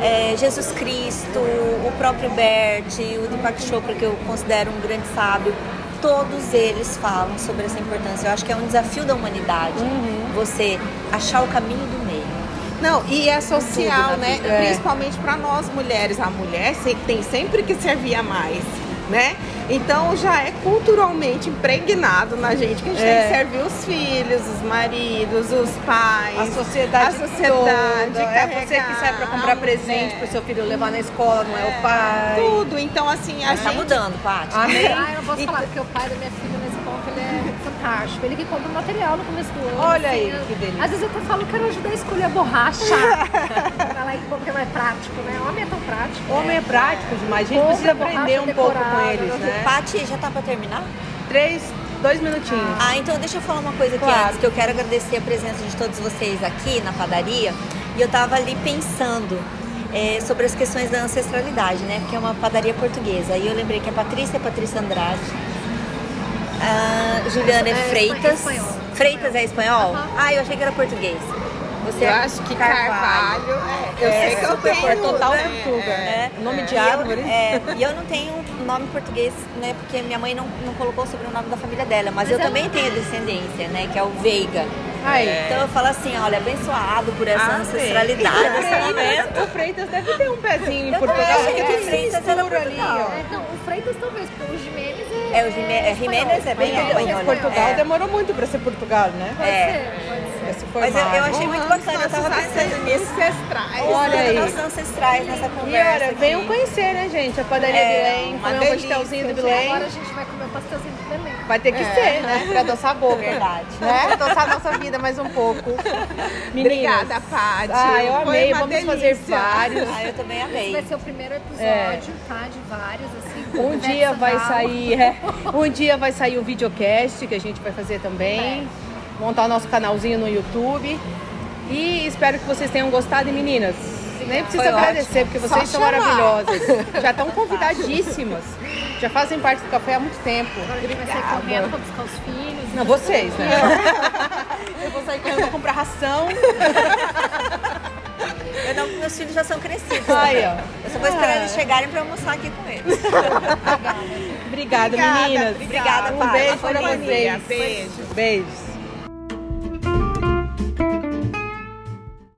é, Jesus Cristo, o próprio Bert, o Deepak Chopra, que eu considero um grande sábio, todos eles falam sobre essa importância. Eu acho que é um desafio da humanidade Uhum. você achar o caminho do meio. Não, e é social, né? É. Principalmente para nós mulheres. A mulher tem sempre que servir a mais, né? Então já é culturalmente impregnado na gente que a gente É. tem que servir os filhos, os maridos, os pais. A sociedade, a sociedade toda. É você que sai pra comprar presente é. pro seu filho levar na escola, não é, o pai. Tudo. Então, assim, a Mas tá gente. mudando, Paty. Amém. Ah, eu não posso Então- falar, porque o pai da minha filha nesse ponto ele é fantástico. Ele que compra o material no começo do ano. Olha assim, aí, eu- que delícia. Às vezes eu até falo, quero ajudar a escolher a borracha. Vai lá e compra, porque é mais prático, né? Homem é tão prático. Homem é prático demais, a gente Compra precisa borracha aprender um pouco com eles, né? né? Paty, já tá pra terminar? Três, dois minutinhos. Ah, então deixa eu falar uma coisa aqui Claro. antes, que eu quero agradecer a presença de todos vocês aqui na padaria. E eu tava ali pensando é, sobre as questões da ancestralidade, né? Porque é uma padaria portuguesa. E eu lembrei que a Patrícia é Patrícia Andrade. A Juliana é, É, Freitas. espanhol. Freitas é espanhol? Ah, eu achei que era português. Você Eu é acho que Carvalho. é, eu É, sei que eu super tenho. É total né, Portuga. é. né? Nome de E eu- árvore. É, e eu não tenho nome português, né? Porque minha mãe não, não colocou sobre o nome da família dela. Mas, Mas eu também tenho descendência, né? Que é o Veiga. Aí. Então eu falo assim, olha, abençoado por essa Amém. ancestralidade, esse alimento. O Freitas deve ter um pezinho em Eu Portugal. achei porque que o Freitas era ali, ó. É, não, o Freitas talvez, porque o Jimenez é. É, o Jimé- é, Jimenez é bem espanhol. Portugal É. demorou muito pra ser Portugal, né? Pode É. ser, pode ser. Mas eu, eu achei muito bacana, eu tava pensando nisso. ancestrais. Olha aí. Nossos ancestrais nessa E conversa. olha, venham conhecer, né, gente? A padaria É, Belém, comer um pastelzinho do gente. Belém. Agora a gente vai comer o pastelzinho do Belém. Vai ter que É. ser, né? Pra adoçar a boca. Verdade. Né? Adoçar a nossa vida mais um pouco. Meninas. Obrigada, Paty. Ah, eu amei. Vamos delícia. fazer vários. Ah, eu também Esse vai amei. ser o primeiro episódio, tá? De vários, assim. Um dia vai sair, é, um dia vai sair o videocast que a gente vai fazer também. Montar o nosso canalzinho no YouTube. E espero que vocês tenham gostado, e meninas. Nem preciso Foi agradecer, porque vocês são maravilhosas. Já estão convidadíssimas. Já fazem parte do café há muito tempo. Agora a gente vai sair correndo pra buscar os filhos. Não, vocês, né? Eu vou sair correndo pra comprar ração. Eu não, meus filhos já são crescidos. Aí, ó. Eu só vou esperar Ah. eles chegarem pra almoçada aqui com eles. Obrigada, Obrigada, meninas. Obrigada, Um Paty. beijo uma vocês. Beijo. Beijos.